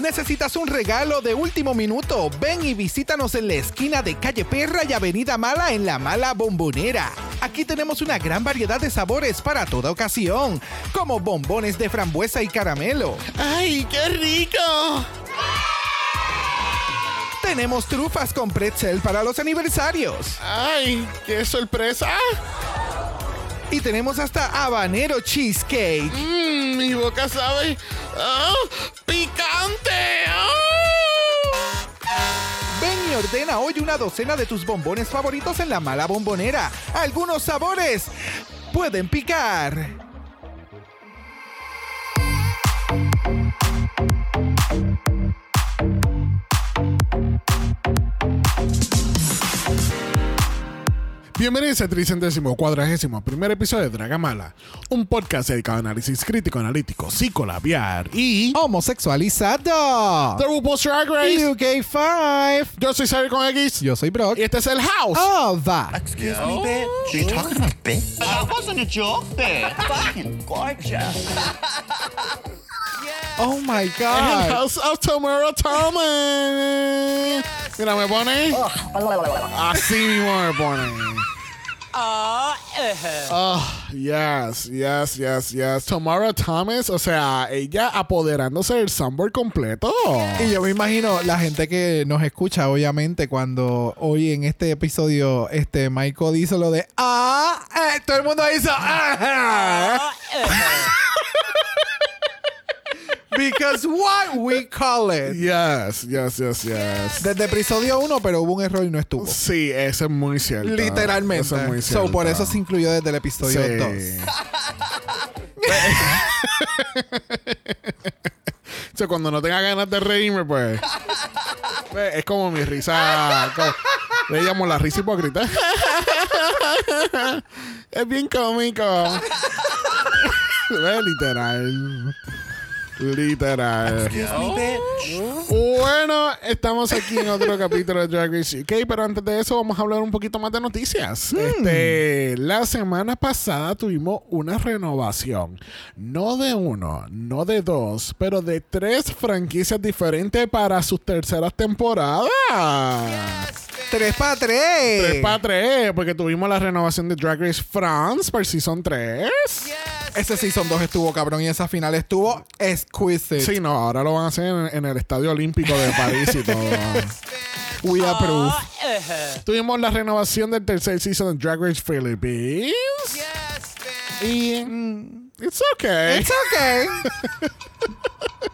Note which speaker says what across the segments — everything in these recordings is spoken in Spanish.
Speaker 1: ¿Necesitas un regalo de último minuto? Ven y visítanos en la esquina de Calle Perra y Avenida Mala en La Mala Bombonera. Aquí tenemos una gran variedad de sabores para toda ocasión, como bombones de frambuesa y caramelo.
Speaker 2: ¡Ay, qué rico!
Speaker 1: Tenemos trufas con pretzel para los aniversarios.
Speaker 2: ¡Ay, qué sorpresa!
Speaker 1: Y tenemos hasta habanero cheesecake.
Speaker 2: Mmm, mi boca sabe. ¡Ah! ¡Picante! ¡Ah!
Speaker 1: Ven y ordena hoy una docena de tus bombones favoritos en la mala bombonera. Algunos sabores pueden picar.
Speaker 2: Bienvenidos al tricentésimo cuadragésimo primer episodio de Dragamala, un podcast dedicado a análisis crítico, analítico, psicolabiar y
Speaker 1: Homosexualizado.
Speaker 2: The RuPaul's Drag Race.
Speaker 1: UK5.
Speaker 2: Yo soy Xavier con X
Speaker 1: Yo soy Brock.
Speaker 2: y este es el House.
Speaker 1: Of
Speaker 3: Excuse me, bitch. You talking about bitch? That wasn't a joke, bitch. Fucking gorgeous.
Speaker 1: Oh my
Speaker 2: El
Speaker 1: God.
Speaker 2: House of Tomorrow Thomas. Mira, me pone. Así mismo me pone. Oh, yes, yes, yes, yes. Tamara Thomas, o sea, ella apoderándose del soundboard completo.
Speaker 1: Y yo me imagino la gente que nos escucha, obviamente, cuando hoy en este episodio, este Michael hizo lo de ah, eh", todo el mundo hizo ah. Because what we call it.
Speaker 2: Yes, yes, yes, yes.
Speaker 1: Desde episodio 1, pero hubo un error y no estuvo.
Speaker 2: Sí, eso es muy cierto.
Speaker 1: Literalmente.
Speaker 2: Eso es muy
Speaker 1: so,
Speaker 2: cierto.
Speaker 1: por eso se incluyó desde el episodio
Speaker 2: Sí.
Speaker 1: 2.
Speaker 2: O sea, cuando no tenga ganas de reírme, pues. pues, es como mi risa. como- le llamo la risa hipócrita. es bien cómico. Ve, Literal. Literal.
Speaker 3: Excuse me, bitch.
Speaker 2: Bueno, estamos aquí en otro capítulo de Drag Race UK, pero antes de eso vamos a hablar un poquito más de noticias. Este, la semana pasada tuvimos una renovación, no de uno, no de dos, pero de tres franquicias diferentes para sus terceras temporadas.
Speaker 1: 3 para 3.
Speaker 2: Tres para tres, porque tuvimos la renovación de Drag Race France para Season 3.
Speaker 1: Ese Season 2 estuvo cabrón y esa final estuvo exquisite.
Speaker 2: Sí, no, ahora lo van a hacer en, en el Estadio Olímpico de París y todo.
Speaker 1: We approve.
Speaker 2: Tuvimos la renovación del tercer season de Drag Race Philippines. Y. it's okay.
Speaker 1: It's okay.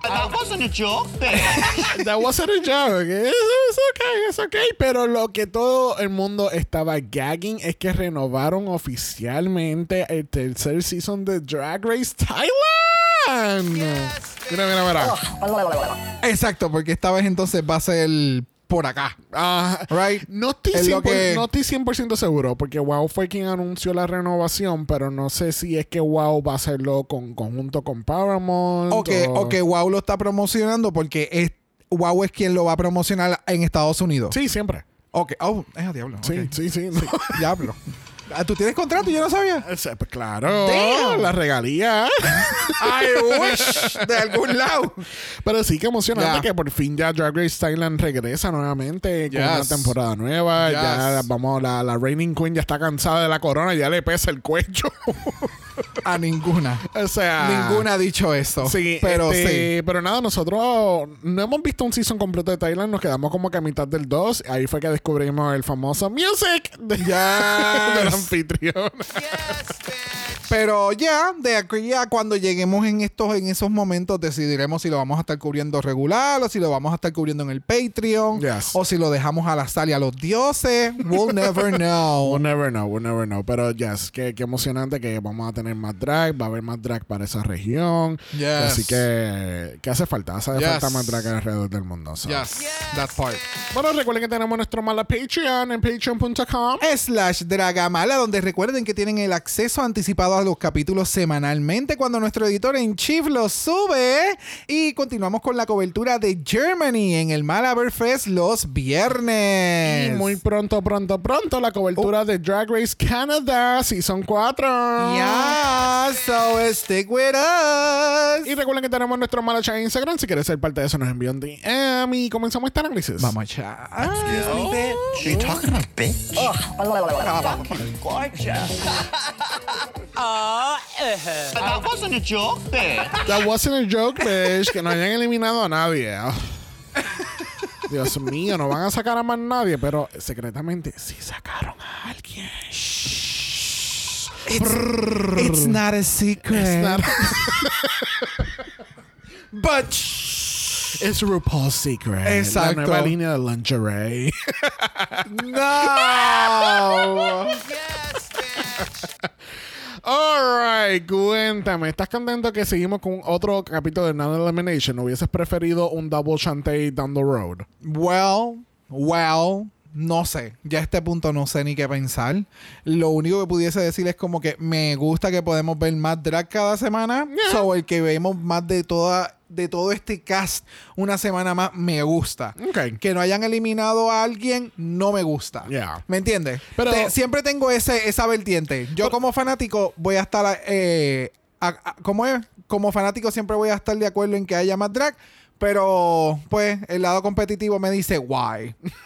Speaker 3: That wasn't a joke.
Speaker 2: That wasn't a joke. It's, it's okay, it's okay. Pero lo que todo el mundo estaba gagging es que renovaron oficialmente el tercer season de Drag Race Thailand. Mira, mira, mira.
Speaker 1: Exacto, porque esta vez entonces va a ser por acá.
Speaker 2: Ah,
Speaker 1: Right?
Speaker 2: No estoy,
Speaker 1: Es lo
Speaker 2: 100%,
Speaker 1: que-
Speaker 2: no estoy 100% seguro porque WoW fue quien anunció la renovación, pero no sé si es que WoW va a hacerlo con conjunto con Paramount.
Speaker 1: O que,
Speaker 2: o-
Speaker 1: o que WoW lo está promocionando porque es, WoW es quien lo va a promocionar en Estados Unidos.
Speaker 2: Sí, siempre.
Speaker 1: Ok. Oh, es a diablo.
Speaker 2: Sí,
Speaker 1: ok.
Speaker 2: sí, sí. no.
Speaker 1: Diablo. Ah, ¿Tú tienes contrato? Yo no sabía.
Speaker 2: Pues claro,
Speaker 1: Damn.
Speaker 2: la regalía.
Speaker 1: I wish. De algún lado.
Speaker 2: Pero sí que emocionante que por fin ya Drag Race Thailand regresa nuevamente con una
Speaker 1: Yes.
Speaker 2: temporada nueva.
Speaker 1: Yes.
Speaker 2: Ya vamos, la, la Reigning Queen ya está cansada de la corona, ya le pesa el cuello.
Speaker 1: A ninguna.
Speaker 2: o sea,
Speaker 1: Ninguna ha dicho eso.
Speaker 2: Sí,
Speaker 1: pero
Speaker 2: este, Pero nada, nosotros no hemos visto un season completo de Thailand, nos quedamos como que a mitad del 2. Ahí fue que descubrimos el famoso music de,
Speaker 1: Ya.
Speaker 2: del anfitrión.
Speaker 1: sí. Pero ya, de aquí a cuando lleguemos en estos, en esos momentos, decidiremos si lo vamos a estar cubriendo regular o si lo vamos a estar cubriendo en el Patreon.
Speaker 2: Yes.
Speaker 1: O si lo dejamos a la sal y a los dioses. We'll never know.
Speaker 2: We'll never know, we'll never know. Pero yes, qué, qué emocionante que vamos a tener más drag, va a haber más drag para esa región.
Speaker 1: Yes.
Speaker 2: Así que, ¿qué hace falta? Hace
Speaker 1: Yes.
Speaker 2: falta más drag alrededor del mundo. so.
Speaker 1: Yes, that part.
Speaker 2: Bueno, recuerden que tenemos nuestro mala Patreon en patreon.com.
Speaker 1: Slash Dragamala, donde recuerden que tienen el acceso anticipado todos los capítulos semanalmente cuando nuestro editor en chief los sube. Y continuamos con la cobertura de Germany en el Malabar Fest los viernes.
Speaker 2: Y muy pronto, pronto, pronto la cobertura de Drag Race Canada Season 4.
Speaker 1: Yeah, so stick with us.
Speaker 2: Y recuerden que tenemos nuestro Malacha en Instagram. Si quieres ser parte de eso, nos envían DM y comenzamos este análisis.
Speaker 1: Vamos allá.
Speaker 3: Excuse me, bitch. Are you talking about bitch? That wasn't a joke, bitch.
Speaker 2: That wasn't a joke, bitch. Que no hayan eliminado a nadie. Dios mío, no van a sacar a más nadie, pero secretamente sí sacaron a alguien.
Speaker 1: It's not a secret.
Speaker 2: It's not-
Speaker 1: But
Speaker 2: It's RuPaul's Secret.
Speaker 1: Exacto.
Speaker 2: La nueva línea de lingerie.
Speaker 1: no.
Speaker 2: Alright, cuéntame. ¿Estás contento que seguimos con otro capítulo de Non Elimination? ¿Hubieses preferido un double chantey down the road?
Speaker 1: Well, well, no sé. Ya a este punto no sé ni qué pensar. Lo único que pudiese decir es como que me gusta que podemos ver más drag cada semana. So, el que vemos más de toda de todo este cast una semana más me gusta. Que no hayan eliminado a alguien no me gusta.
Speaker 2: Yeah.
Speaker 1: ¿Me entiendes?
Speaker 2: Pero-
Speaker 1: Te- siempre tengo ese, esa vertiente. Yo como fanático voy a estar... Eh, a- a- ¿Cómo es? Como fanático siempre voy a estar de acuerdo en que haya más drag. Pero, pues, el lado competitivo me dice, why?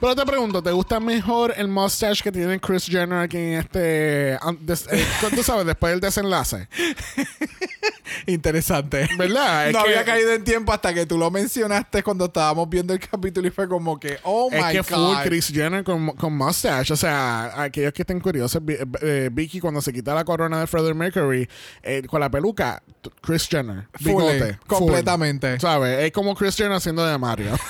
Speaker 2: Pero te pregunto, ¿te gusta mejor el mustache que tiene Chris Jenner aquí en este... an- des- eh, tú sabes, después del desenlace?
Speaker 1: Interesante.
Speaker 2: ¿Verdad? Es
Speaker 1: no
Speaker 2: que-
Speaker 1: había caído en tiempo hasta que tú lo mencionaste cuando estábamos viendo el capítulo y fue como que, oh
Speaker 2: Es
Speaker 1: my
Speaker 2: que
Speaker 1: God.
Speaker 2: full Chris Jenner con, con mustache. O sea, aquellos que estén curiosos, Vi- eh, Vicky cuando se quita la corona de Freddie Mercury eh, con la peluca, Chris Jenner.
Speaker 1: Full,
Speaker 2: Bigote.
Speaker 1: eh, completamente.
Speaker 2: ¿Sabes? Es como Chris Jenner haciendo de Mario.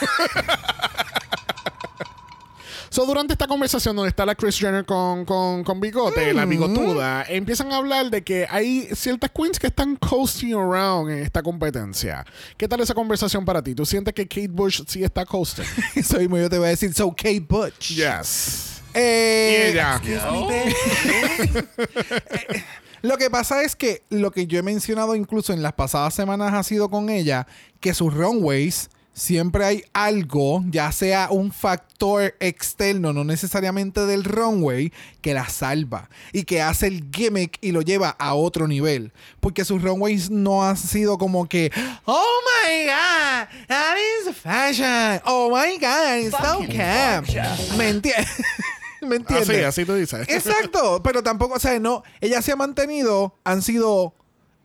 Speaker 2: So, durante esta conversación donde está la Chris Jenner con, con, con bigote, la bigotuda, empiezan a hablar de que hay ciertas queens que están coasting around en esta competencia. ¿Qué tal esa conversación para ti? ¿Tú sientes que Kate Bush sí está coasting?
Speaker 1: Soy muy yo te voy a decir, so Kate Butch.
Speaker 2: yes.
Speaker 1: Eh,
Speaker 2: ella.
Speaker 1: Lo que pasa es que lo que yo he mencionado incluso en las pasadas semanas ha sido con ella, que sus runways siempre hay algo, ya sea un factor externo, no necesariamente del runway, que la salva y que hace el gimmick y lo lleva a otro nivel. Porque sus runways no han sido como que, oh my god, that is fashion, oh my god, it's so camp. ¿Me entiendes? ¿Me entiendes?
Speaker 2: Así, así tú dices.
Speaker 1: Exacto, pero tampoco, o sea, no, ella se ha mantenido, han sido,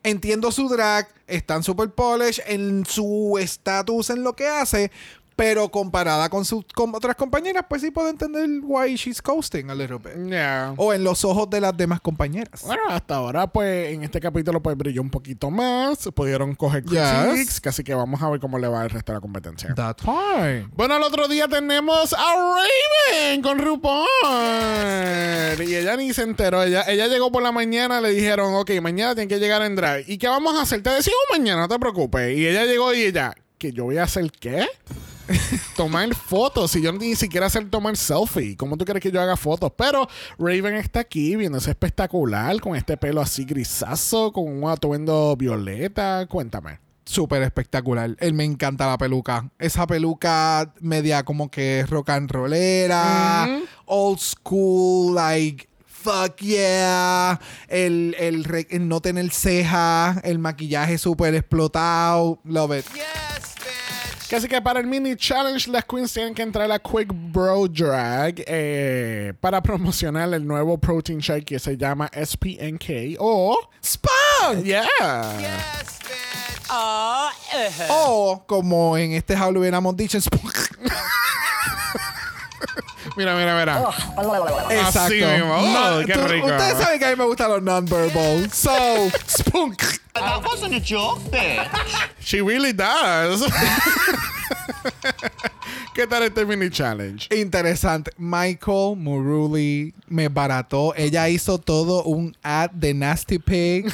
Speaker 1: entiendo su drag, están super polish en su estatus en lo que hace, pero comparada con sus con otras compañeras, pues sí puedo entender why she's coasting a little bit.
Speaker 2: Yeah.
Speaker 1: O en los ojos de las demás compañeras.
Speaker 2: Bueno, hasta ahora, pues, en este capítulo, pues, brilló un poquito más. Pudieron coger
Speaker 1: Yes.
Speaker 2: Casi que vamos a ver cómo le va el resto de la competencia.
Speaker 1: That's fine.
Speaker 2: Bueno, el otro día tenemos a Raven con RuPaul. Y ella ni se enteró. Ella, ella llegó por la mañana, le dijeron, ok, mañana tiene que llegar en drag. ¿Y qué vamos a hacer? Te decimos mañana, no te preocupes. Y ella llegó y ella, ¿que yo voy a hacer qué? Tomar fotos y yo ni siquiera hacer tomar selfie. ¿Cómo tú quieres que yo haga fotos? Pero Raven está aquí viéndose espectacular con este pelo así grisazo, con un atuendo violeta. Cuéntame.
Speaker 1: Súper espectacular. Él me encanta la peluca. Esa peluca media como que rock and rollera, old school, like fuck yeah. El, el, el no tener ceja, el maquillaje súper explotado. Love it.
Speaker 2: Así que para el mini challenge, las queens tienen que entrar a Quick Bro Drag eh, para promocionar el nuevo protein shake que se llama SPNK o
Speaker 1: ¡Spunk!
Speaker 2: Yeah.
Speaker 1: O como en este jaula hubiéramos dicho, spunk.
Speaker 2: Mira, mira, mira.
Speaker 1: Exacto.
Speaker 2: Así mismo. Oh, qué
Speaker 1: tú-
Speaker 2: rico.
Speaker 1: Ustedes saben que a mí me gustan los non-verbal. So, spunk.
Speaker 3: That wasn't a joke, bitch.
Speaker 2: She really does. ¿Qué tal este mini challenge?
Speaker 1: Interesante. Michael Muruli me barató. Ella hizo todo un ad de Nasty Pig.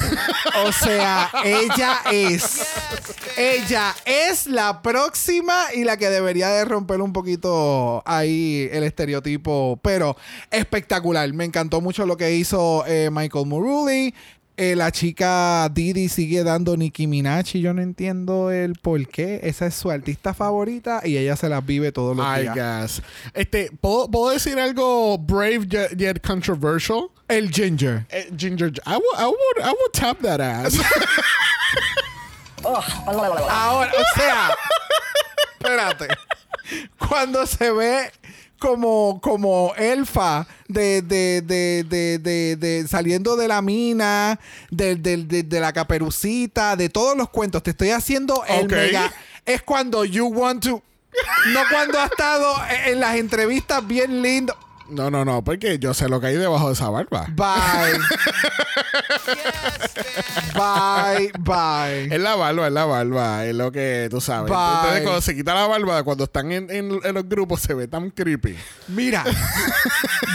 Speaker 1: o sea, ella es. Ella es la próxima y la que debería de romper un poquito ahí el estereotipo. Pero espectacular. Me encantó mucho lo que hizo eh, Michael Muruli. Eh, la chica Didi sigue dando Nicki Minaj y yo no entiendo el por qué. Esa es su artista favorita y ella se las vive todos los
Speaker 2: I
Speaker 1: días.
Speaker 2: guess. Este, ¿puedo, puedo decir algo brave yet, yet controversial?
Speaker 1: El Ginger.
Speaker 2: Eh, Ginger, I would, I would, I would tap that ass.
Speaker 1: Ahora, o sea, espérate. Cuando se ve como, como elfa de, de, de, de, saliendo de la mina, de, la caperucita, de todos los cuentos, te estoy haciendo el mega. Es cuando you want to. No cuando ha estado en las entrevistas bien lindo.
Speaker 2: No, no, no, porque yo sé lo que hay debajo de esa barba.
Speaker 1: Bye. bye, bye.
Speaker 2: Es la barba, es la barba, es lo que tú sabes.
Speaker 1: Bye.
Speaker 2: Entonces, cuando se quita la barba, cuando están en, en- en los grupos, se ve tan creepy.
Speaker 1: Mira,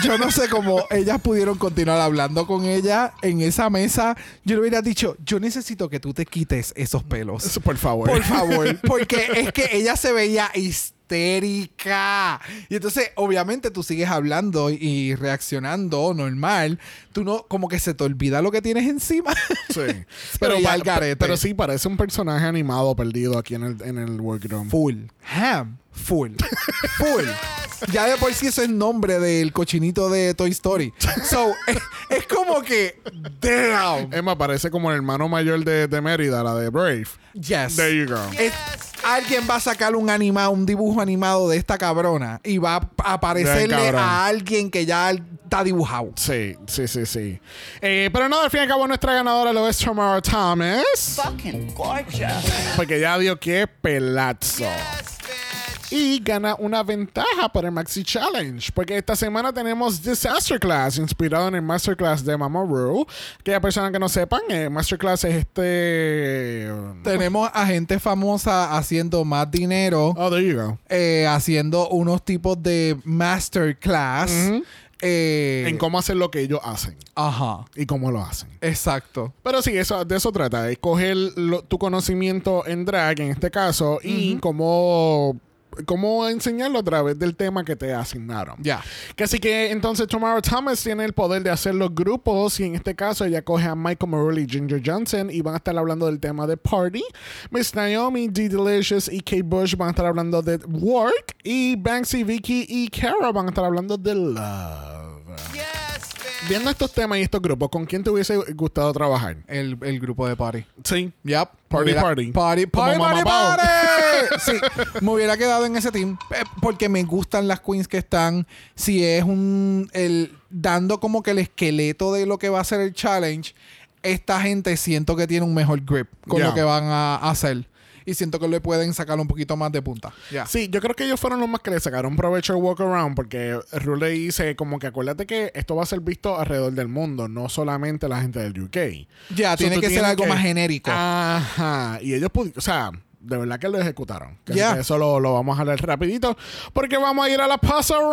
Speaker 1: yo no sé cómo ellas pudieron continuar hablando con ella en esa mesa. Yo le hubiera dicho, yo necesito que tú te quites esos pelos.
Speaker 2: Por favor.
Speaker 1: Por favor. Porque es que ella se veía histérica. Y entonces, obviamente, tú sigues hablando y reaccionando normal. Tú no, como que se te olvida lo que tienes encima.
Speaker 2: Sí.
Speaker 1: Pero
Speaker 2: pero, pero sí, parece un personaje animado perdido aquí en el, en el workroom.
Speaker 1: Full. Ham. Full. Full. Ya de por sí eso es nombre del cochinito de Toy Story. So, es, es como que. Damn.
Speaker 2: Emma parece como el hermano mayor de, de Mérida, la de Brave.
Speaker 1: Yes.
Speaker 2: There you go.
Speaker 1: Es- alguien va a sacar un animado, un dibujo animado de esta cabrona y va a aparecerle a alguien que ya está dibujado.
Speaker 2: Sí, sí, sí, sí. Eh, pero no, al fin y al cabo, nuestra ganadora lo es Tamara Thomas.
Speaker 3: Fucking gorgeous.
Speaker 2: Porque ya dio que pelazo. Y gana una ventaja para el Maxi Challenge. Porque esta semana tenemos Disaster Class, inspirado en el Masterclass de Mama Ru. Aquella persona que no sepan, eh, Masterclass es este.
Speaker 1: Tenemos a gente famosa haciendo más dinero,
Speaker 2: Oh, there you go.
Speaker 1: eh, haciendo unos tipos de masterclass. eh,
Speaker 2: En cómo hacer lo que ellos hacen
Speaker 1: Ajá.
Speaker 2: y cómo lo hacen.
Speaker 1: Exacto.
Speaker 2: Pero sí, eso, de eso trata, de coger lo- tu conocimiento en drag, en este caso, y cómo, cómo enseñarlo a través del tema que te asignaron.
Speaker 1: Ya.
Speaker 2: Que así que entonces Tomorrow Thomas tiene el poder de hacer los grupos y en este caso ella coge a Michael Morley y Ginger Johnson y van a estar hablando del tema de Party. Miss Naomi, D Delicious y Kate Bush van a estar hablando de Work y Banksy, Vicky y Kara van a estar hablando de Love. Viendo estos temas y estos grupos, ¿con quién te hubiese gustado trabajar?
Speaker 1: El, el grupo de party.
Speaker 2: Sí.
Speaker 1: Yep.
Speaker 2: Party,
Speaker 1: hubiera-
Speaker 2: party.
Speaker 1: Party,
Speaker 2: Como
Speaker 1: party, party, party. Sí, me hubiera quedado en ese team eh, porque me gustan las queens que están. Si es un. El, dando como que el esqueleto de lo que va a ser el challenge, esta gente siento que tiene un mejor grip con lo que van a hacer. Y siento que le pueden sacar un poquito más de punta.
Speaker 2: Sí, yo creo que ellos fueron los más que le sacaron provecho al walk around porque Rule dice como que acuérdate que esto va a ser visto alrededor del mundo, no solamente la gente del UK.
Speaker 1: Ya,
Speaker 2: So,
Speaker 1: tiene que ser algo
Speaker 2: que-
Speaker 1: más genérico.
Speaker 2: Ajá. Y ellos pudieron, o sea, de verdad que lo ejecutaron. Que
Speaker 1: Ya.
Speaker 2: Eso lo, lo vamos a hablar rapidito porque vamos a ir a la pasarela.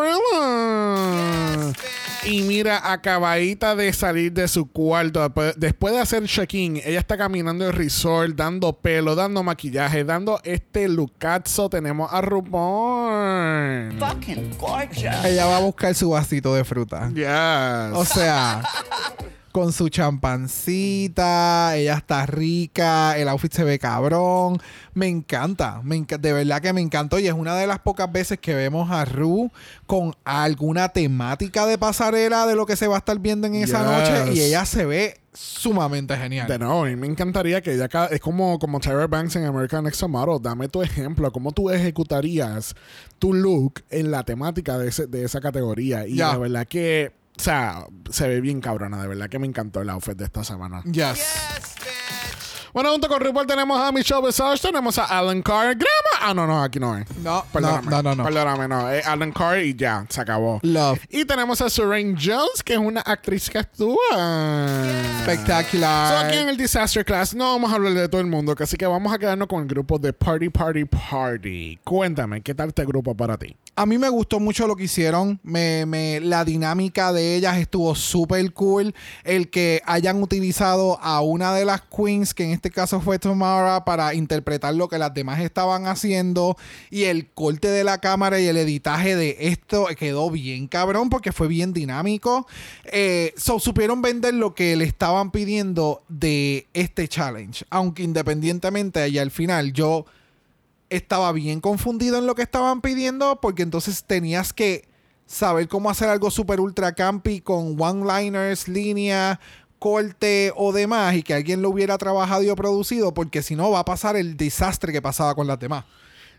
Speaker 2: Y mira, acabadita de salir de su cuarto, después- de hacer check-in, ella está caminando el resort, dando pelo, dando maquillaje, dando este lucazo. Tenemos a RuPaul.
Speaker 3: Fucking gorgeous.
Speaker 1: Ella va a buscar su vasito de fruta.
Speaker 2: Yes.
Speaker 1: O sea, con su champancita, ella está rica, el outfit se ve cabrón. Me encanta, me enca- de verdad que me encantó. Y es una de las pocas veces que vemos a Ru con alguna temática de pasarela de lo que se va a estar viendo en esa
Speaker 2: Yes.
Speaker 1: noche. Y ella se ve sumamente genial.
Speaker 2: De nuevo, a mí me encantaría que ella es como, como Tyra Banks en American Next Model. Dame tu ejemplo, cómo tú ejecutarías tu look en la temática de, ese- de esa categoría. Y de verdad que, o sea, se ve bien cabrona. De verdad que me encantó el outfit de esta semana.
Speaker 1: Yes.
Speaker 2: Bueno, junto con RuPaul tenemos a Michelle Visage, tenemos a Alan Carr, Grama Ah, no, no, aquí no es.
Speaker 1: No,
Speaker 2: Perdóname.
Speaker 1: no, no, no.
Speaker 2: Perdóname, no. Es Alan Carr y ya, se acabó.
Speaker 1: Love.
Speaker 2: Y tenemos a Serene Jones, que es una actriz que actúa. So,
Speaker 1: Spectacular.
Speaker 2: aquí en el Disaster Class no vamos a hablar de todo el mundo, así que vamos a quedarnos con el grupo de Party Party Party. Cuéntame, ¿qué tal este grupo para ti?
Speaker 1: A mí me gustó mucho lo que hicieron. Me, la dinámica de ellas estuvo súper cool. El que hayan utilizado a una de las queens, que en este caso fue Tamara, para interpretar lo que las demás estaban haciendo. Y el corte de la cámara y el editaje de esto quedó bien cabrón porque fue bien dinámico. Eh, so, supieron vender lo que le estaban pidiendo de este challenge. Aunque independientemente, y al final yo estaba bien confundido en lo que estaban pidiendo porque entonces tenías que saber cómo hacer algo super ultra campi con one-liners, línea, corte o demás y que alguien lo hubiera trabajado y producido porque si no va a pasar el desastre que pasaba con las demás.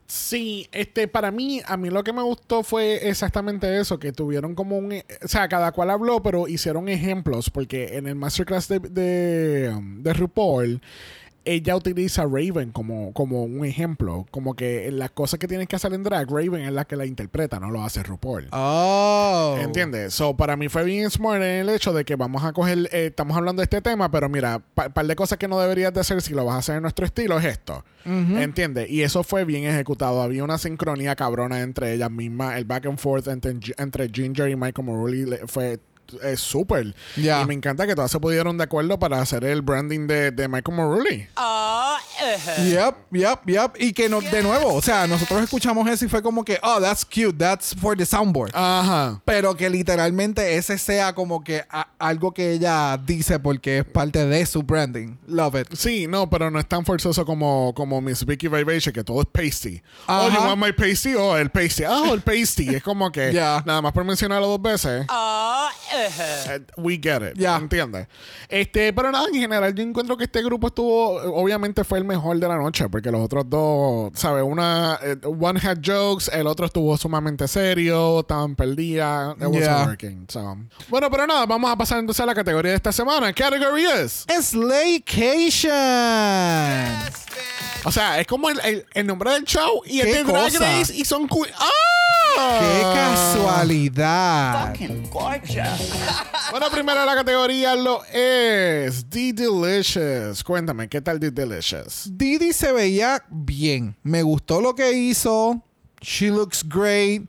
Speaker 2: Sí, este, para mí, a mí lo que me gustó fue exactamente eso, que tuvieron como un, o sea, cada cual habló, pero hicieron ejemplos, porque en el masterclass de, de, um, de RuPaul, ella utiliza a Raven como, como un ejemplo, como que las cosas que tienes que hacer en drag, Raven es la que la interpreta, no lo hace RuPaul.
Speaker 1: Oh.
Speaker 2: ¿Entiendes? So, para mí fue bien smart en el hecho de que vamos a coger, eh, estamos hablando de este tema, pero mira, un par de cosas que no deberías de hacer si lo vas a hacer en nuestro estilo es esto. ¿Entiendes? Y eso fue bien ejecutado. Había una sincronía cabrona entre ellas mismas. El back and forth entre, entre Ginger y Michael Morley le- fue es súper.
Speaker 1: Ya.
Speaker 2: Y me encanta que todas se pudieron de acuerdo para hacer el branding de, de Michael Morley.
Speaker 1: Yep, yep, yep. Y que no, de nuevo, o sea, nosotros escuchamos eso y fue como que, oh, that's cute, that's for the soundboard.
Speaker 2: Ajá.
Speaker 1: Pero que literalmente ese sea como que a- algo que ella dice porque es parte de su branding. Love it.
Speaker 2: Sí, no, pero no es tan forzoso como, como Miss Vicky Vibration, que todo es pasty.
Speaker 1: Ajá.
Speaker 2: Oh, you want my pasty? Oh, el pasty. Ah, el pasty. es como que
Speaker 1: Ya.
Speaker 2: nada más por mencionarlo dos veces. eh, we get it.
Speaker 1: Ya.
Speaker 2: ¿Entiendes? Este, pero nada, en general, yo encuentro que este grupo estuvo, obviamente fue el mejor de la noche, porque los otros dos, ¿sabes? Una, eh, one had jokes, el otro estuvo sumamente serio, estaban perdidas. It wasn't
Speaker 1: Ya.
Speaker 2: working. so. Bueno, pero nada, vamos a pasar entonces a la categoría de esta semana. Category is.
Speaker 1: Slaycation.
Speaker 2: O sea, es como el, el- el nombre del show y
Speaker 1: ¿Qué
Speaker 2: este Drag? Race y son ¡Ah!
Speaker 1: ¡Qué casualidad!
Speaker 3: Fucking gorgeous.
Speaker 2: Bueno, primero la categoría lo es The Delicious. Cuéntame, ¿qué tal The Delicious?
Speaker 1: Didi se veía bien. Me gustó lo que hizo. She looks great.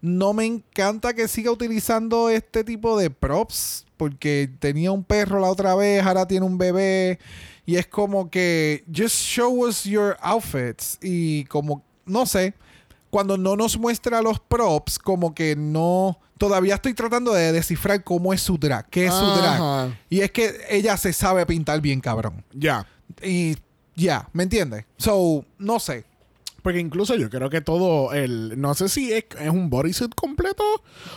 Speaker 1: No me encanta que siga utilizando este tipo de props. Porque tenía un perro la otra vez, ahora tiene un bebé. Y es como que just show us your outfits. Y como, no sé, cuando no nos muestra los props, como que no. Todavía estoy tratando de descifrar cómo es su drag, qué es su drag. Y es que ella se sabe pintar bien cabrón.
Speaker 2: Ya.
Speaker 1: Y ya, ¿me entiendes? So, no sé.
Speaker 2: Porque incluso yo creo que todo el... No sé si es, es un bodysuit completo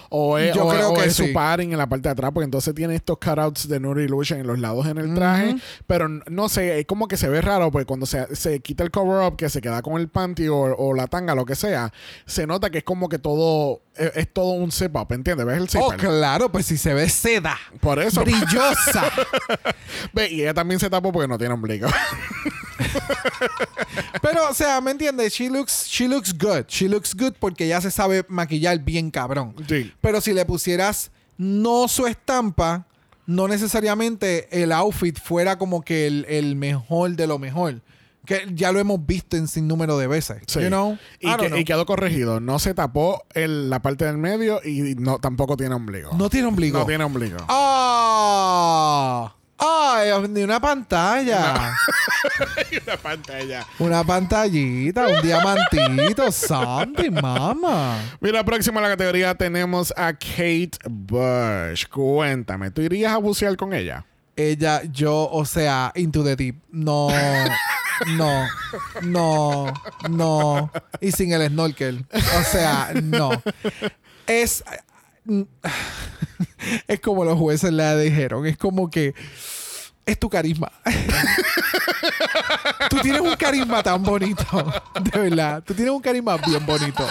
Speaker 2: o es,
Speaker 1: Yo
Speaker 2: o-
Speaker 1: creo
Speaker 2: o
Speaker 1: que
Speaker 2: es
Speaker 1: sí.
Speaker 2: su padding en la parte de atrás. Porque entonces tiene estos cutouts de Nuri Illusion en los lados en el traje. Pero no sé, es como que se ve raro. Porque cuando se, se quita el cover-up, que se queda con el panty o, o la tanga, lo que sea, se nota que es como que todo... Es, es todo un zip-up, ¿entiendes? ¿Ves el
Speaker 1: Oh,
Speaker 2: zipper?
Speaker 1: claro, pues si se ve seda.
Speaker 2: Por eso.
Speaker 1: Brillosa.
Speaker 2: Ve, y ella también se tapó porque no tiene ombligo.
Speaker 1: Pero, o sea, ¿me entiendes? She looks, she looks good. She looks good porque ya se sabe maquillar bien cabrón.
Speaker 2: Sí.
Speaker 1: Pero si le pusieras no su estampa, no necesariamente el outfit fuera como que el, el mejor de lo mejor. Que ya lo hemos visto en sin número de veces.
Speaker 2: Sí.
Speaker 1: You know? I
Speaker 2: y, que-
Speaker 1: know.
Speaker 2: y quedó corregido. No se tapó el- la parte del medio y no tampoco tiene ombligo.
Speaker 1: No tiene ombligo.
Speaker 2: No tiene ombligo.
Speaker 1: ¡Ah! ¡Ay! Ni una pantalla.
Speaker 2: la pantalla.
Speaker 1: Una pantallita, un diamantito, something, mama.
Speaker 2: Mira, próxima a la categoría tenemos a Kate Bush. Cuéntame, ¿tú irías a bucear con ella?
Speaker 1: Ella, yo, o sea, into the deep. No, no, no, no. Y sin el snorkel. O sea, no. Es. Es como los jueces le dijeron. Es como que. Es tu carisma. Tú tienes un carisma tan bonito. De verdad. Tú tienes un carisma bien bonito.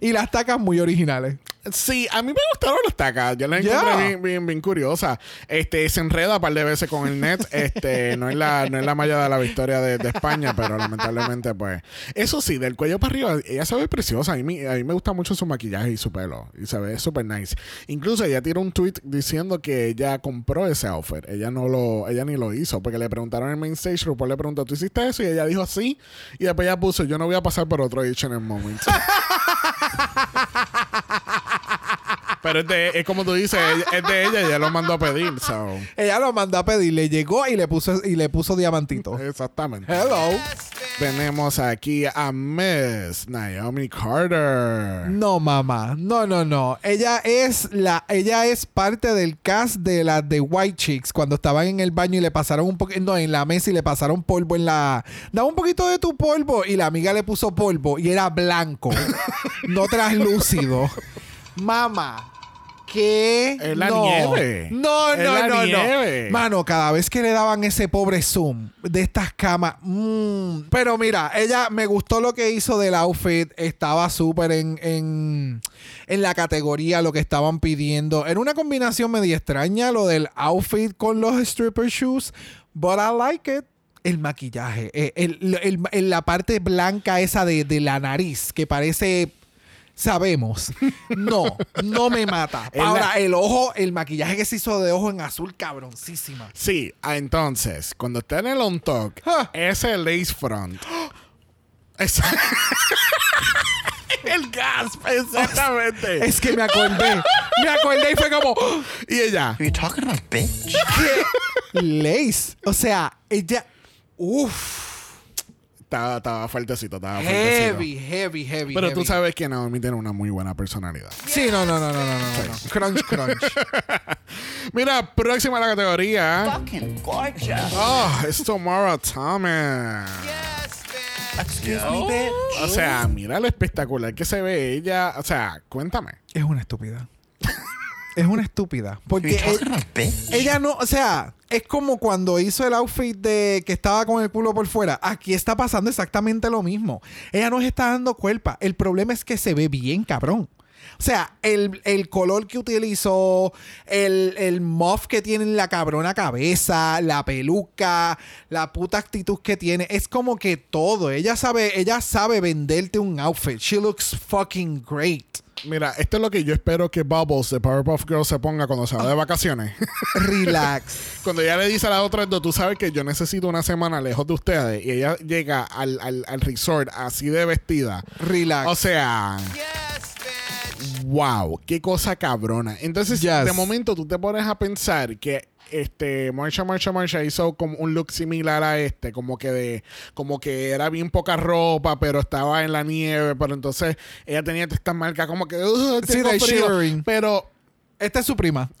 Speaker 1: Y las tacas muy originales.
Speaker 2: Sí, a mí me gustaron las tacas. Yo las encontré bien, bien, bien curiosas. Este, se enreda un par de veces con el net. Este, no es la, no es la malla de la victoria de, de España, pero lamentablemente, pues. Eso sí, del cuello para arriba, ella se ve preciosa. A mí, a mí me gusta mucho su maquillaje y su pelo. Y se ve súper nice. Incluso ella tiró un tweet diciendo que ella compró ese outfit. Ella no lo, ella ni lo hizo. Porque le preguntaron en main stage, RuPaul le preguntó, ¿tú hiciste eso? Y ella dijo sí. Y después ella puso, yo no voy a pasar por otro H&M moment. Pero es, de, es como tú dices, es de ella, ella lo mandó a pedir. So.
Speaker 1: Ella lo mandó a pedir, le llegó y le puso, y le puso diamantito.
Speaker 2: Exactamente.
Speaker 1: Hello.
Speaker 2: Tenemos aquí a Miss Naomi Carter.
Speaker 1: No, mamá. No, no, no. Ella es la, ella es parte del cast de la de White Chicks cuando estaban en el baño y le pasaron un poquito, no, en la mesa y le pasaron polvo en la. Daba un poquito de tu polvo y la amiga le puso polvo y era blanco, no translúcido. Mamá. ¿Qué?
Speaker 2: Es la
Speaker 1: no.
Speaker 2: nieve.
Speaker 1: No,
Speaker 2: Es
Speaker 1: no,
Speaker 2: la
Speaker 1: no,
Speaker 2: nieve.
Speaker 1: no. Mano, cada vez que le daban ese pobre zoom de estas camas. mm. Pero mira, ella me gustó lo que hizo del outfit. Estaba súper en, en, en la categoría lo que estaban pidiendo. Era una combinación media extraña lo del outfit con los stripper shoes. But I like it. El maquillaje. eh, el- el- el- la parte blanca esa de, de la nariz que parece. Sabemos. No, no me mata. Ahora, el ojo, el maquillaje que se hizo de ojo en azul, cabroncísima.
Speaker 2: Sí, ah, entonces, cuando está en el on talk,
Speaker 1: Ah.
Speaker 2: ese lace front. El gasp, exactamente.
Speaker 1: Es que me acordé. Me acordé y fue como.
Speaker 2: y ella.
Speaker 3: Are you talking to a bitch?
Speaker 1: ¿Qué? Lace. O sea, ella. Uff.
Speaker 2: Estaba, estaba fuertecito, estaba fuertecito.
Speaker 1: Heavy, heavy, heavy.
Speaker 2: Pero tú
Speaker 1: heavy.
Speaker 2: sabes que Naomi tiene una muy buena personalidad.
Speaker 1: Sí, no, no, no, no, no, no. no. Crunch, crunch.
Speaker 2: Mira, próxima a la categoría.
Speaker 3: Fucking gorgeous.
Speaker 2: Oh, es Tomorrow Thomas.
Speaker 3: Excuse me, bitch.
Speaker 2: O sea, mira lo espectacular que se ve ella. O sea, cuéntame.
Speaker 1: Es una estúpida. Es una estúpida. Porque e- ella no, o sea, es como cuando hizo el outfit de que estaba con el culo por fuera. Aquí está pasando exactamente lo mismo. Ella no se está dando cuerpa. El problema es que se ve bien, cabrón. O sea, el, el color que utilizó, el, el muff que tiene en la cabrona cabeza, la peluca, la puta actitud que tiene, es como que todo. Ella sabe, ella sabe venderte un outfit. She looks fucking great.
Speaker 2: Mira, esto es lo que yo espero que Bubbles de Powerpuff Girls se ponga cuando se va de vacaciones.
Speaker 1: Relax.
Speaker 2: cuando ella le dice a la otra, tú sabes que yo necesito una semana lejos de ustedes. Y ella llega al, al, al resort así de vestida.
Speaker 1: Relax.
Speaker 2: O sea. Wow, qué cosa cabrona. Entonces,
Speaker 1: Yes.
Speaker 2: de momento tú te pones a pensar que este Marsha Marsha Marsha hizo como un look similar a este, como que de como que era bien poca ropa, pero estaba en la nieve, pero entonces ella tenía esta marca como que "Ugh,
Speaker 1: Sí,
Speaker 2: frío".
Speaker 1: shivering.
Speaker 2: pero
Speaker 1: Esta es su prima.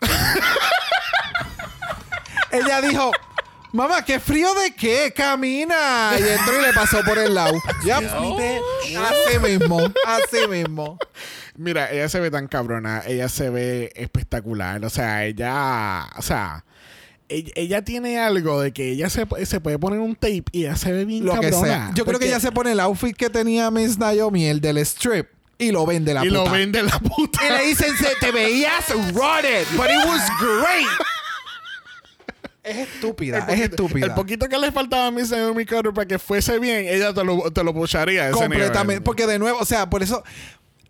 Speaker 1: Ella dijo, mamá, ¿qué frío de qué? Camina. Y entró y le pasó por el lado. Yep. Así mismo, así mismo.
Speaker 2: Mira, ella se ve tan cabrona, ella se ve espectacular, o sea, ella, o sea, ella, ella tiene algo de que ella se, se puede poner un tape y ella se ve bien
Speaker 1: Lo que
Speaker 2: cabrona.
Speaker 1: sea. Yo creo que ella se pone el outfit que tenía Miss Naomi, el del strip, y lo vende la
Speaker 2: y
Speaker 1: puta.
Speaker 2: lo vende la puta.
Speaker 1: Y le dicen, "Se- te veías rotted, but it was great. Es estúpida,
Speaker 2: El
Speaker 1: es estúpida.
Speaker 2: El poquito que le faltaba a Miss Naomi Carter para que fuese bien, ella te lo, te lo pusharía a ese
Speaker 1: Completamente.
Speaker 2: nivel.
Speaker 1: Porque de nuevo, o sea, por eso.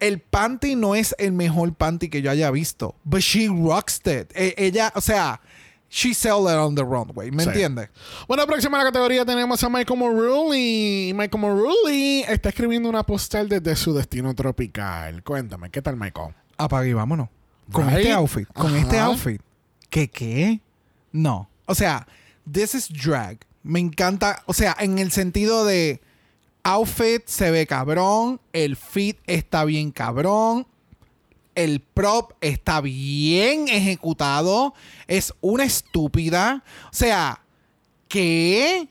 Speaker 1: El panty no es el mejor panty que yo haya visto. But she rocks it. E- ella, o sea, she sell it on the runway. ¿Me
Speaker 2: Sí.
Speaker 1: entiendes?
Speaker 2: Bueno, próxima a la categoría tenemos a Michael Morulli. Michael Morulli está escribiendo una postal desde su destino tropical. Cuéntame, ¿qué tal, Michael?
Speaker 1: Apague y vámonos. Con
Speaker 2: Right?
Speaker 1: este outfit. Con
Speaker 2: Ajá.
Speaker 1: este outfit. ¿Qué qué? No. O sea, this is drag. Me encanta. O sea, en el sentido de outfit se ve cabrón. El fit está bien cabrón. El prop está bien ejecutado. Es una estúpida. O sea, ¿qué?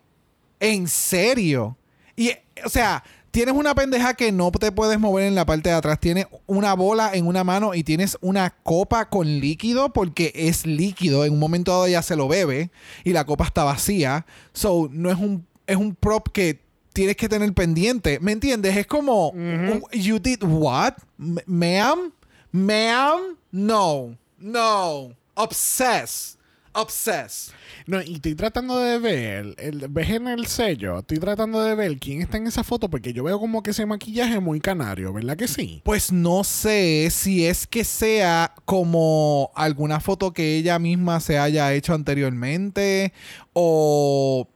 Speaker 1: ¿En serio? Y, o sea, tienes una pendeja que no te puedes mover en la parte de atrás. Tienes una bola en una mano y tienes una copa con líquido porque es líquido. En un momento dado ya se lo bebe y la copa está vacía. So, no es un, es un prop que tienes que tener pendiente. ¿Me entiendes? Es como, "Oh, you did what? Ma'am? Ma'am, no. No. Obsessed. Obsessed.
Speaker 2: No, y estoy tratando de ver, el, ves en el sello, estoy tratando de ver quién está en esa foto porque yo veo como que ese maquillaje muy canario, ¿verdad que sí?
Speaker 1: Pues no sé si es que sea como alguna foto que ella misma se haya hecho anteriormente o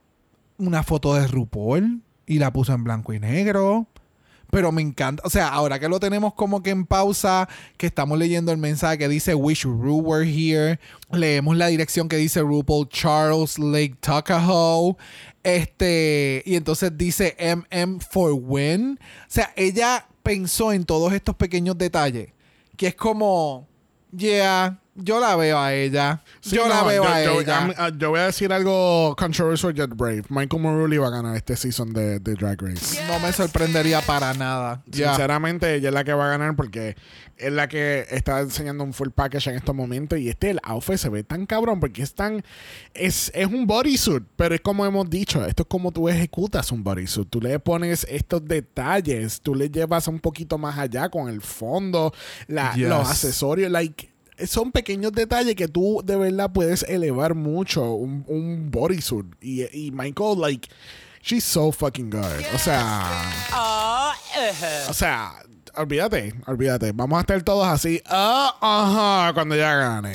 Speaker 1: una foto de RuPaul y la puso en blanco y negro. Pero me encanta, o sea, ahora que lo tenemos como que en pausa, que estamos leyendo el mensaje que dice Wish Ru were here, leemos la dirección que dice RuPaul Charles Lake Tuckahoe, este, y entonces dice MM for win. O sea, ella pensó en todos estos pequeños detalles, que es como, yeah, yo la veo a ella.
Speaker 2: Sí,
Speaker 1: yo la
Speaker 2: no,
Speaker 1: veo
Speaker 2: yo,
Speaker 1: a
Speaker 2: yo-
Speaker 1: ella.
Speaker 2: am- ah, yo voy a decir algo controversial yet brave. Michael Morley va a ganar este season de, de Drag Race.
Speaker 1: no me sorprendería para nada.
Speaker 2: Sinceramente, ella es la que va a ganar porque es la que está enseñando un full package en estos momentos. Y este, el outfit se ve tan cabrón porque es tan. Es, es un bodysuit, pero es como hemos dicho: esto es como tú ejecutas un bodysuit. Tú le pones estos detalles, tú le llevas un poquito más allá con el fondo, la-
Speaker 1: Yes.
Speaker 2: los accesorios, like. Son pequeños detalles que tú de verdad puedes elevar mucho un, un bodysuit. Y, y Michael, like, she's so fucking good. O sea. O sea, olvídate, olvídate. Vamos a estar todos así. Ah, ajá, cuando ya gane.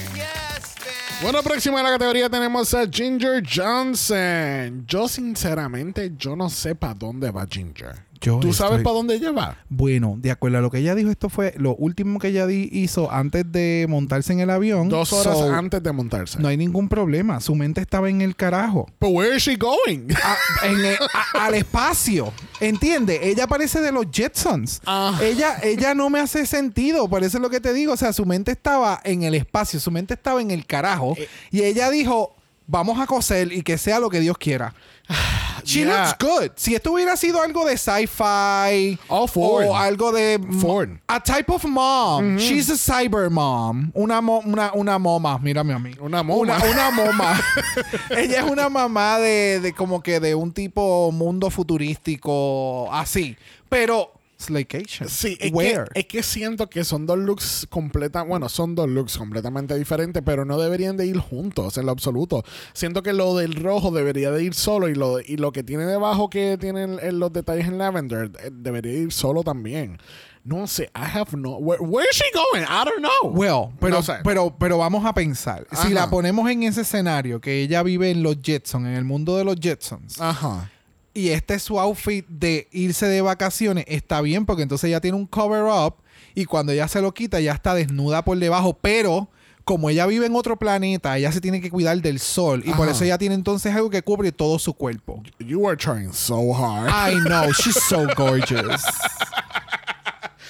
Speaker 2: Bueno, próxima en la categoría tenemos a Ginger Johnson. Yo, sinceramente, yo no sé para dónde va Ginger.
Speaker 1: Yo
Speaker 2: ¿Tú sabes para dónde ella va?
Speaker 1: Bueno, de acuerdo a lo que ella dijo, esto fue lo último que ella di- hizo antes de montarse en el avión.
Speaker 2: Dos horas
Speaker 1: So,
Speaker 2: antes de montarse.
Speaker 1: No hay ningún problema. Su mente estaba en el carajo.
Speaker 2: But where is she going?
Speaker 1: A- en el- a- al espacio. ¿Entiende? Ella parece de los Jetsons.
Speaker 2: Ah.
Speaker 1: Ella, ella no me hace sentido. Por eso es lo que te digo. O sea, su mente estaba en el espacio. Su mente estaba en el carajo.
Speaker 2: Eh.
Speaker 1: y ella dijo: Vamos a coser y que sea lo que Dios quiera. She
Speaker 2: Yeah.
Speaker 1: looks good. Si esto hubiera sido algo de sci-fi
Speaker 2: Oh,
Speaker 1: o algo de
Speaker 2: Ford.
Speaker 1: a type of mom. She's a cyber mom. Una, mo- una, una moma. Mírame a mí.
Speaker 2: Una moma.
Speaker 1: Una, una moma. Ella es una mamá de, de como que de un tipo mundo futurístico así. Pero Slaycation.
Speaker 2: Sí, es que,
Speaker 1: Where?
Speaker 2: es que siento que son dos looks completas, bueno, son dos looks completamente diferentes, pero no deberían de ir juntos en lo absoluto. Siento que lo del rojo debería de ir solo y lo, y lo que tiene debajo que tienen en los detalles en lavender eh, debería ir solo también. No sé, I have no... Where, where is she going? I don't know.
Speaker 1: Well, pero,
Speaker 2: No sé.
Speaker 1: pero, pero vamos a pensar. Si
Speaker 2: Ajá.
Speaker 1: la ponemos en ese escenario, que ella vive en los Jetsons, en el mundo de los Jetsons,
Speaker 2: Ajá.
Speaker 1: Y este es su outfit de irse de vacaciones, está bien, porque entonces ella tiene un cover up y cuando ella se lo quita, ya está desnuda por debajo, pero como ella vive en otro planeta, ella se tiene que cuidar del sol y por eso ella tiene entonces algo que cubre todo su cuerpo.
Speaker 2: You are trying so hard.
Speaker 1: I know, she's so gorgeous.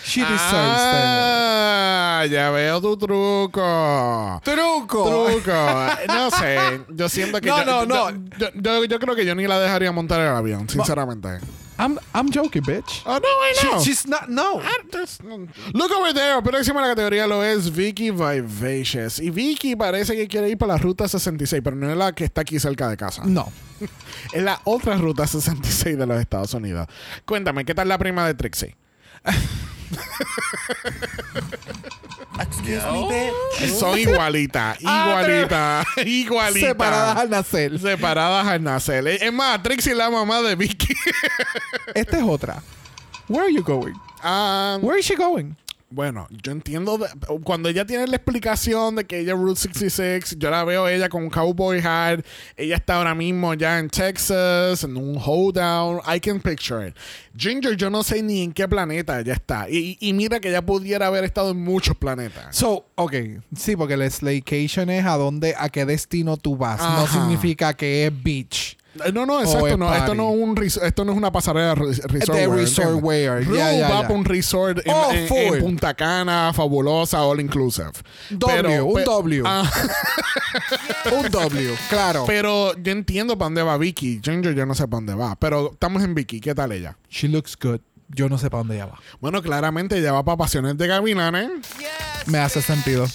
Speaker 1: She deserves
Speaker 2: Ah, ya veo tu truco.
Speaker 1: Truco.
Speaker 2: Truco. No sé. Yo siento que.
Speaker 1: No,
Speaker 2: yo,
Speaker 1: no,
Speaker 2: yo-
Speaker 1: no.
Speaker 2: Yo, yo- creo que yo ni la dejaría montar el avión, sinceramente.
Speaker 1: I'm, I'm joking, bitch.
Speaker 2: Oh, no, I
Speaker 1: She- she's not, no.
Speaker 2: Look over there. Próxima la categoría lo es Vicky Vivacious. Y Vicky parece que quiere ir para la ruta 66, pero no es la que está aquí cerca de casa.
Speaker 1: No.
Speaker 2: Es la otra ruta 66 de los Estados Unidos. Cuéntame, ¿qué tal la prima de Trixie?
Speaker 3: Excuse me, bitch.
Speaker 2: Son igualitas, igualitas, igualitas.
Speaker 1: Separadas al nacer.
Speaker 2: Separadas al nacer. Es más, Trixie la mamá de Vicky.
Speaker 1: Esta es otra. Where are you going?
Speaker 2: Ah,
Speaker 1: Where is she going?
Speaker 2: Bueno, yo entiendo. de- cuando ella tiene la explicación de que ella es Route 66, yo la veo ella con un cowboy hat. Ella está ahora mismo ya en Texas, en un hoedown. I can picture it. Ginger, yo no sé ni en qué planeta ella está. Y, y mira que ella pudiera haber estado en muchos planetas.
Speaker 1: So, ok. Sí, porque el slaycation es a dónde, a qué destino tú vas. No significa que es beach.
Speaker 2: Eh, No, no, exacto.
Speaker 1: es
Speaker 2: No, esto, no es un esto no es una pasarela re- resort.
Speaker 1: De
Speaker 2: wear,
Speaker 1: resort
Speaker 2: ¿entiendes?
Speaker 1: wear.
Speaker 2: Ru
Speaker 1: Ya, ya,
Speaker 2: va para un resort en,
Speaker 1: Oh,
Speaker 2: en-
Speaker 1: full.
Speaker 2: en Punta Cana, fabulosa, all inclusive.
Speaker 1: W, un W.
Speaker 2: Ah,
Speaker 1: Un W, claro.
Speaker 2: pero yo entiendo para dónde va Vicky. Ginger yo no sé para dónde va. Pero estamos en Vicky. ¿Qué tal ella?
Speaker 1: She looks good. Yo no sé para dónde ella va.
Speaker 2: Bueno, claramente ella va para Pasiones de Gavilanes.
Speaker 1: Me hace sentido.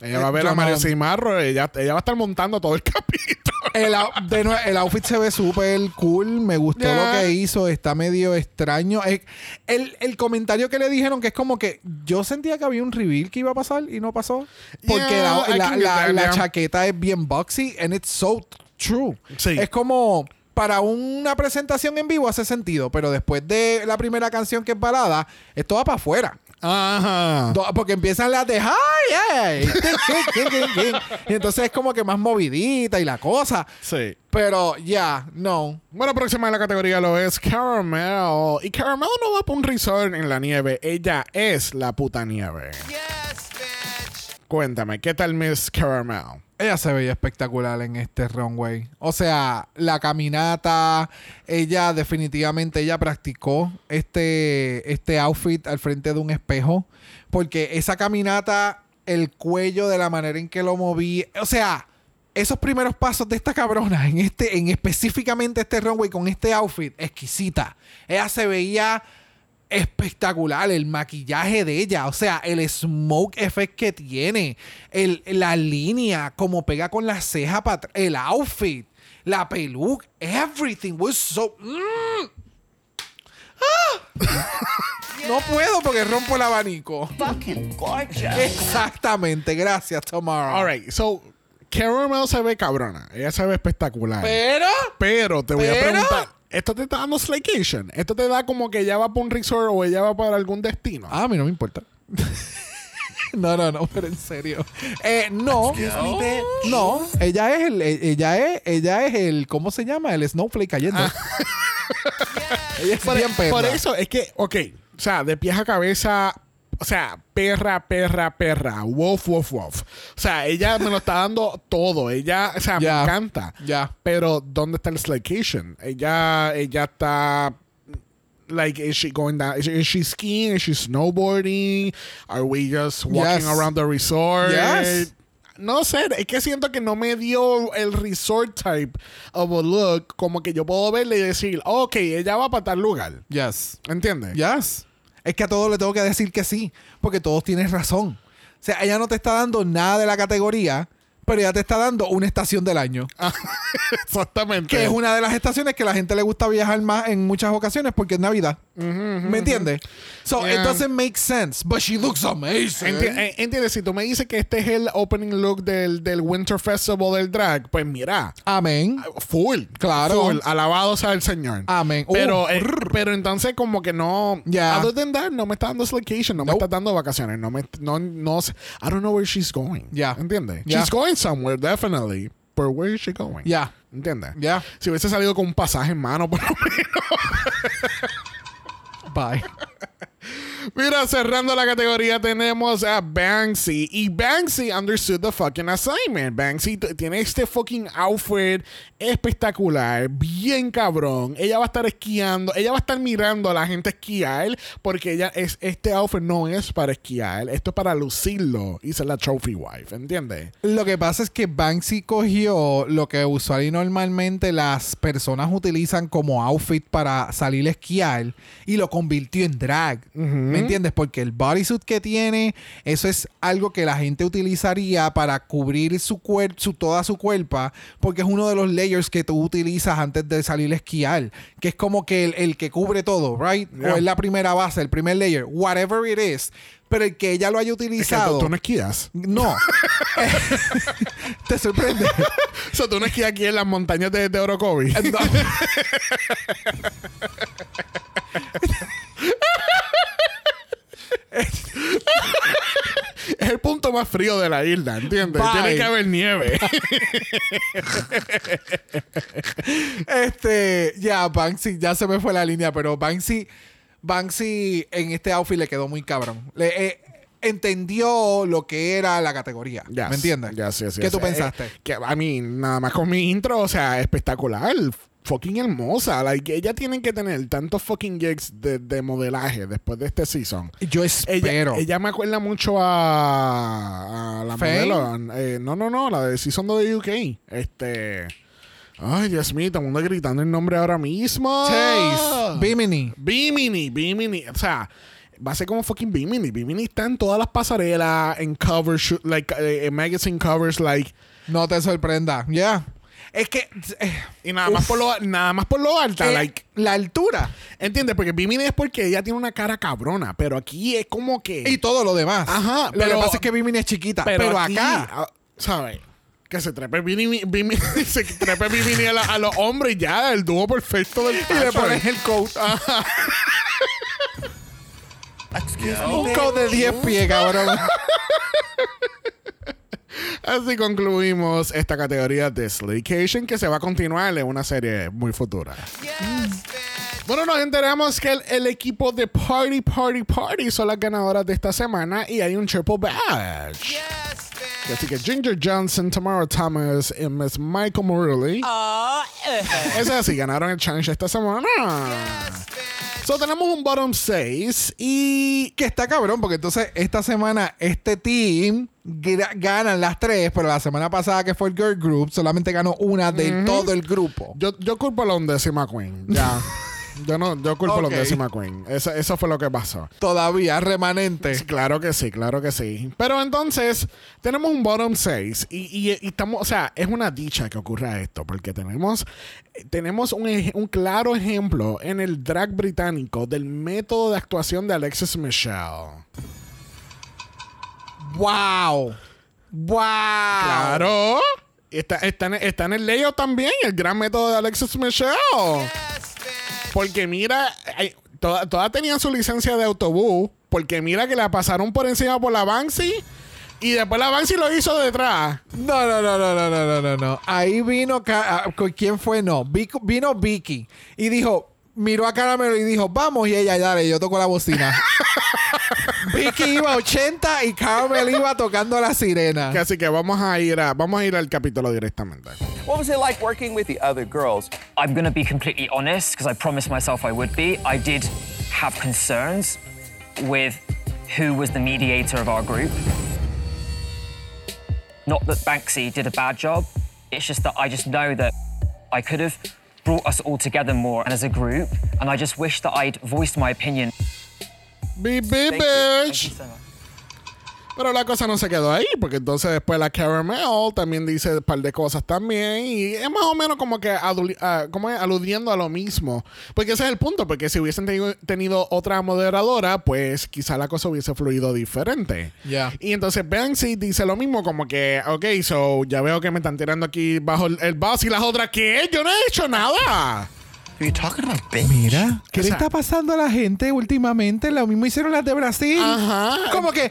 Speaker 2: Ella va a ver a Mario Cimarro. Ella, ella va a estar montando todo el capítulo.
Speaker 1: El, de el outfit se ve súper cool. Me gustó lo que hizo. Está medio extraño. Eh, El, el comentario que le dijeron que es como que yo sentía que había un reveal que iba a pasar y no pasó. Porque
Speaker 2: Yeah,
Speaker 1: la, la- la-
Speaker 2: that,
Speaker 1: la
Speaker 2: yeah.
Speaker 1: chaqueta es bien boxy and it's so true.
Speaker 2: Sí.
Speaker 1: Es como para una presentación en vivo hace sentido, pero después de la primera canción que es balada, esto va para afuera.
Speaker 2: Ajá.
Speaker 1: Do- Porque empiezan las de ¡Ay! ey". y entonces es como que más movidita y la cosa.
Speaker 2: Sí.
Speaker 1: Pero ya, no.
Speaker 2: Bueno, próxima en la categoría lo es Caramel. Y Caramel no va por un resort en la nieve. Ella es la puta nieve. Cuéntame, ¿qué tal Miss Caramel?
Speaker 1: Ella se veía espectacular en este runway. O sea, la caminata, ella definitivamente ella practicó este, este outfit al frente de un espejo. Porque esa caminata, el cuello de la manera en que lo moví. O sea, esos primeros pasos de esta cabrona en este, en específicamente este runway con este outfit, exquisita. Ella se veía espectacular el maquillaje de ella, o sea, el smoke effect que tiene, el, la línea, como pega con la ceja para atrás, el outfit, la peluca, everything was so... Mm. ¡Ah! no puedo porque rompo el abanico.
Speaker 3: Fucking gorgeous.
Speaker 1: Exactamente, gracias, Tamara.
Speaker 2: Alright, so Caramel se ve cabrona. Ella se ve espectacular.
Speaker 1: Pero...
Speaker 2: Pero te voy a preguntar, ¿esto te está dando Slaycation? ¿Esto te da como que ella va para un resort o ella va para algún destino?
Speaker 1: Ah, a mí no me importa. no, no, no, pero en serio. Eh, no. No, ella es el, eh, ella es, ella es el, ¿cómo se llama? El snowflake cayendo. ella es
Speaker 2: por,
Speaker 1: bien perra.
Speaker 2: por eso es que, ok, o sea, de pies a cabeza, o sea, perra, perra, perra, wolf, wolf, wolf. O sea, ella me lo está dando todo. Ella, o sea, me encanta.
Speaker 1: Ya.
Speaker 2: Pero, ¿dónde está el Slaycation? Ella, ella está. Like, is she going down? Is, is she skiing? Is she snowboarding? Are we just walking
Speaker 1: Yes.
Speaker 2: around the resort?
Speaker 1: Yes.
Speaker 2: No sé, es que siento que no me dio el resort type of a look. Como que yo puedo verle y decir, ok, ella va para tal lugar.
Speaker 1: Yes.
Speaker 2: ¿Entiendes?
Speaker 1: Yes. Es que a todos le tengo que decir que sí, porque todos tienen razón. O sea, ella no te está dando nada de la categoría, pero ella te está dando una estación del año.
Speaker 2: Exactamente.
Speaker 1: Que es una de las estaciones que la gente le gusta viajar más en muchas ocasiones porque es Navidad. ¿Me entiendes? So,
Speaker 2: Yeah.
Speaker 1: it doesn't make sense, but she looks amazing.
Speaker 2: Enti- eh, ¿Entiendes? Si tú me dices que este es el opening look del, del Winter Festival del drag, pues mira,
Speaker 1: Amén.
Speaker 2: full.
Speaker 1: Claro.
Speaker 2: Full. Alabado sea el Señor.
Speaker 1: Amén.
Speaker 2: Pero,
Speaker 1: Uh,
Speaker 2: eh, pero entonces como que no...
Speaker 1: Ya.
Speaker 2: Other than that, no me está dando vacation, no me
Speaker 1: Nope.
Speaker 2: está dando vacaciones, no me... No, no sé. I don't know where she's going.
Speaker 1: Ya.
Speaker 2: ¿Entiendes?
Speaker 1: Ya.
Speaker 2: She's going somewhere, definitely. But where is she going?
Speaker 1: Ya.
Speaker 2: ¿Entiendes?
Speaker 1: Ya.
Speaker 2: Si hubiese salido con un pasaje en mano, por lo menos.
Speaker 1: Bye.
Speaker 2: Mira, cerrando la categoría tenemos a Banksy. Y Banksy understood the fucking assignment. Banksy tiene este fucking outfit espectacular, bien cabrón. Ella va a estar esquiando, ella va a estar mirando a la gente esquiar porque ella es este outfit no es para esquiar, esto es para lucirlo y ser la trophy wife, ¿entiendes?
Speaker 1: Lo que pasa es que Banksy cogió lo que usual y normalmente las personas utilizan como outfit para salir a esquiar y lo convirtió en drag. ¿Me entiendes? Porque el bodysuit que tiene, eso es algo que la gente utilizaría para cubrir su cuerpo, su, toda su cuerpo, porque es uno de los layers que tú utilizas antes de salir a esquiar, que es como que el, el que cubre todo, ¿right?
Speaker 2: Yeah.
Speaker 1: O es la primera base, el primer layer, whatever it is. Pero el que ella lo haya
Speaker 2: Es que
Speaker 1: utilizado.
Speaker 2: tú, tú no esquías.
Speaker 1: No. Te sorprende.
Speaker 2: O sea, tú no esquías aquí en las montañas de, de Orocovi.
Speaker 1: No.
Speaker 2: Es el punto más frío de la isla, ¿entiendes?
Speaker 1: Bye.
Speaker 2: Tiene que haber nieve.
Speaker 1: Este, ya, Banksy, ya se me fue la línea, pero Banksy, Banksy en este outfit le quedó muy cabrón. Le, eh, entendió lo que era la categoría.
Speaker 2: Yes.
Speaker 1: ¿Me entiendes?
Speaker 2: Yes, yes,
Speaker 1: ¿Qué tú
Speaker 2: Eh,
Speaker 1: pensaste?
Speaker 2: que a mí, nada más con mi intro, o sea, espectacular. Fucking hermosa. Like, ella tiene que tener tantos fucking gigs de, de modelaje después de este season.
Speaker 1: Yo
Speaker 2: Ella,
Speaker 1: espero.
Speaker 2: ella me acuerda mucho a, a la
Speaker 1: ¿Fame?
Speaker 2: modelo. eh, no, no, no, la de Season de UK. Este. Ay, Dios mío, todo el mundo gritando el nombre ahora mismo.
Speaker 1: Chase, Bimini.
Speaker 2: Bimini, Bimini. O sea, va a ser como fucking Bimini. Bimini está en todas las pasarelas, en covers, like, eh, en magazine covers, like.
Speaker 1: No te sorprenda. Ya. Es que. eh,
Speaker 2: Y nada más, por lo, nada más por lo alta,
Speaker 1: eh,
Speaker 2: like.
Speaker 1: la altura
Speaker 2: ¿Entiendes? Porque Bimini es porque ella tiene una cara cabrona, pero aquí es como que.
Speaker 1: y todo lo demás.
Speaker 2: Ajá,
Speaker 1: Lo
Speaker 2: pero-
Speaker 1: que pasa es que Bimini es chiquita. Pero,
Speaker 2: aquí,
Speaker 1: acá.
Speaker 2: ah, ¿sabes? Que se trepe Bimini, Bimini- se trepe Bimini a, la- a los hombres y ya, el dúo perfecto del
Speaker 1: Y le pones el coat.
Speaker 3: Excuse me,
Speaker 1: Un coat de 10 pies, cabrón.
Speaker 2: Así concluimos esta categoría de Slaycation que se va a continuar en una serie muy futura. Bueno, nos enteramos que el, el equipo de Party Party Party son las ganadoras de esta semana y hay un triple badge. Así que Ginger Johnson, Tamara Thomas y Miss Michael Morley. Es así, ganaron el challenge esta semana. So tenemos un bottom 6 y
Speaker 1: que está cabrón, porque entonces esta semana este team ganan las tres, pero la semana pasada que fue el Girl Group solamente ganó una de todo el grupo.
Speaker 2: Yo, yo culpo a la undécima queen. Ya. yo no, yo culpo a la
Speaker 1: Ok.
Speaker 2: undécima queen. Eso, eso fue lo que pasó.
Speaker 1: Todavía remanente.
Speaker 2: Sí, Claro que sí, claro que sí. Pero entonces, tenemos un bottom 6 y, y- y estamos, o sea, es una dicha que ocurra esto, porque tenemos, tenemos un, un claro ejemplo en el drag británico del método de actuación de Alexis Michelle.
Speaker 1: ¡Wow! ¡Wow!
Speaker 2: Claro. Está, está, en, está en el layout también, el gran método de Alexis Michelle. Porque mira, todas tenían su licencia de autobús. Porque mira que la pasaron por encima por la Banksy. Y después la Banksy lo hizo detrás.
Speaker 1: No, no, no, no, no, no, no, no. Ahí vino. Ah, con ¿Quién fue? No. Vino Vicky. Y dijo. Miró a Caramelo y dijo, vamos. Y ella, dale, yo toco la bocina. Vicky iba a 80 y Caramel iba tocando la sirena.
Speaker 2: Así que vamos a ir a, vamos a ir al capítulo directamente.
Speaker 4: What was it like working with the other girls?
Speaker 5: I'm going to be completely honest because I promised myself I would be. I did have concerns with who was the mediator of our group. Not that Banksy did a bad job, it's just that I just know that I could have brought us all together more and as a group, and I just wish that I'd voiced my opinion.
Speaker 2: Beep, beep,
Speaker 5: Thank you. Thank you
Speaker 2: bitch.
Speaker 5: so.
Speaker 2: Pero la cosa no se quedó ahí, porque entonces después la Caramel también dice un par de cosas también. Y es más o menos como que aduli- ah, como es, aludiendo a lo mismo. Porque ese es el punto, porque si hubiesen tenido, tenido otra moderadora, pues quizá la cosa hubiese fluido diferente.
Speaker 1: Ya.
Speaker 2: Y entonces Banksy dice lo mismo, como que, ok, so ya veo que me están tirando aquí bajo el, el bus y las otras, ¿qué? Yo no he hecho nada.
Speaker 3: Who you talking about, bitch?
Speaker 1: Mira, ¿qué
Speaker 2: O
Speaker 1: le
Speaker 2: sea-
Speaker 1: está pasando a la gente últimamente? Lo mismo hicieron las de Brasil.
Speaker 2: Ajá.
Speaker 1: Como que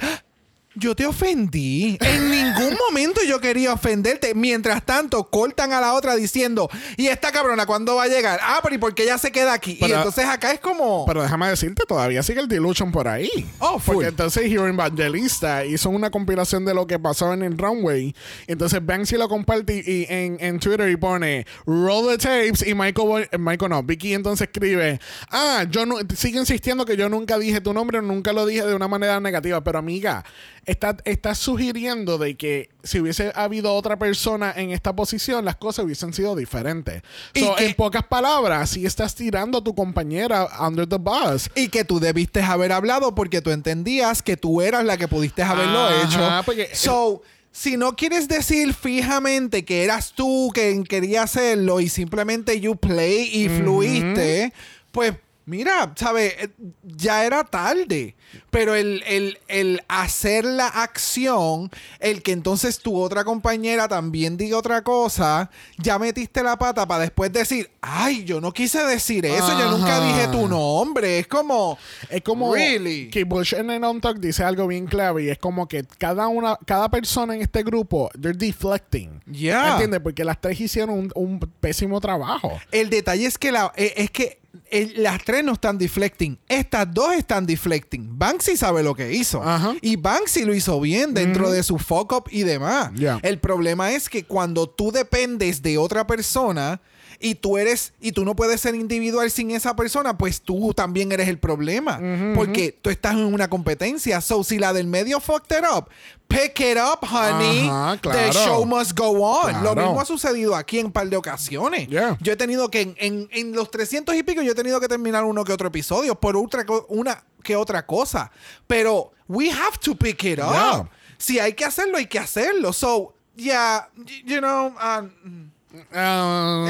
Speaker 1: yo te ofendí. En ningún momento yo quería ofenderte. Mientras tanto, cortan a la otra diciendo, ¿y esta cabrona cuándo va a llegar? Ah, pero ¿y por qué ella se queda aquí? y entonces acá es como.
Speaker 2: Pero déjame decirte, todavía sigue el Delusion por ahí.
Speaker 1: Oh, full.
Speaker 2: Porque entonces Hero Evangelista hizo una compilación de lo que pasó en el runway. Entonces Banksy lo comparte y, en, en Twitter y pone Roll the tapes y Michael, eh, Michael no, Vicky entonces escribe, ah, yo no, sigue insistiendo que yo nunca dije tu nombre, nunca lo dije de una manera negativa, pero amiga, está, está sugiriendo de que si hubiese habido otra persona en esta posición, las cosas hubiesen sido diferentes.
Speaker 1: Y
Speaker 2: So,
Speaker 1: que-
Speaker 2: en pocas palabras, si estás tirando a tu compañera under the bus.
Speaker 1: Y que tú debiste haber hablado porque tú entendías que tú eras la que pudiste haberlo
Speaker 2: Ajá,
Speaker 1: hecho.
Speaker 2: porque-
Speaker 1: so, si no quieres decir fijamente que eras tú quien quería hacerlo y simplemente you play y fluiste, pues mira, ¿sabes? Eh, Ya era tarde. Pero el, el- el hacer la acción, el que entonces tu otra compañera también diga otra cosa, ya metiste la pata para después decir, ay, yo no quise decir eso, yo nunca
Speaker 2: Ajá.
Speaker 1: dije tu nombre. Es como,
Speaker 2: Es como
Speaker 1: Really?
Speaker 2: que Bush en el On Talk dice algo bien clave y es como que cada una, cada persona en este grupo, they're deflecting.
Speaker 1: Yeah.
Speaker 2: ¿Entiendes? Porque las tres hicieron un, un pésimo trabajo.
Speaker 1: El detalle es que la, eh, es que el- las tres no están deflecting. Estas dos están deflecting. Banksy sabe lo que hizo.
Speaker 2: Ajá.
Speaker 1: Y Banksy lo hizo bien dentro de su fuck up y demás.
Speaker 2: Yeah.
Speaker 1: El problema es que cuando tú dependes de otra persona y tú eres y tú no puedes ser individual sin esa persona, pues tú también eres el problema. Porque tú estás en una competencia. So, si la del medio fucked it up, pick it up, honey.
Speaker 2: Ajá,
Speaker 1: The
Speaker 2: claro.
Speaker 1: show must go on. Lo
Speaker 2: Claro.
Speaker 1: mismo ha sucedido aquí en un par de ocasiones.
Speaker 2: Yeah.
Speaker 1: Yo he tenido que, en, en- en los 300 y pico, yo he tenido que terminar uno que otro episodio por otra, una que otra cosa. Pero we have to pick it up.
Speaker 2: Yeah.
Speaker 1: Si hay que hacerlo, hay que hacerlo. So, yeah, you know, um,
Speaker 2: Ah,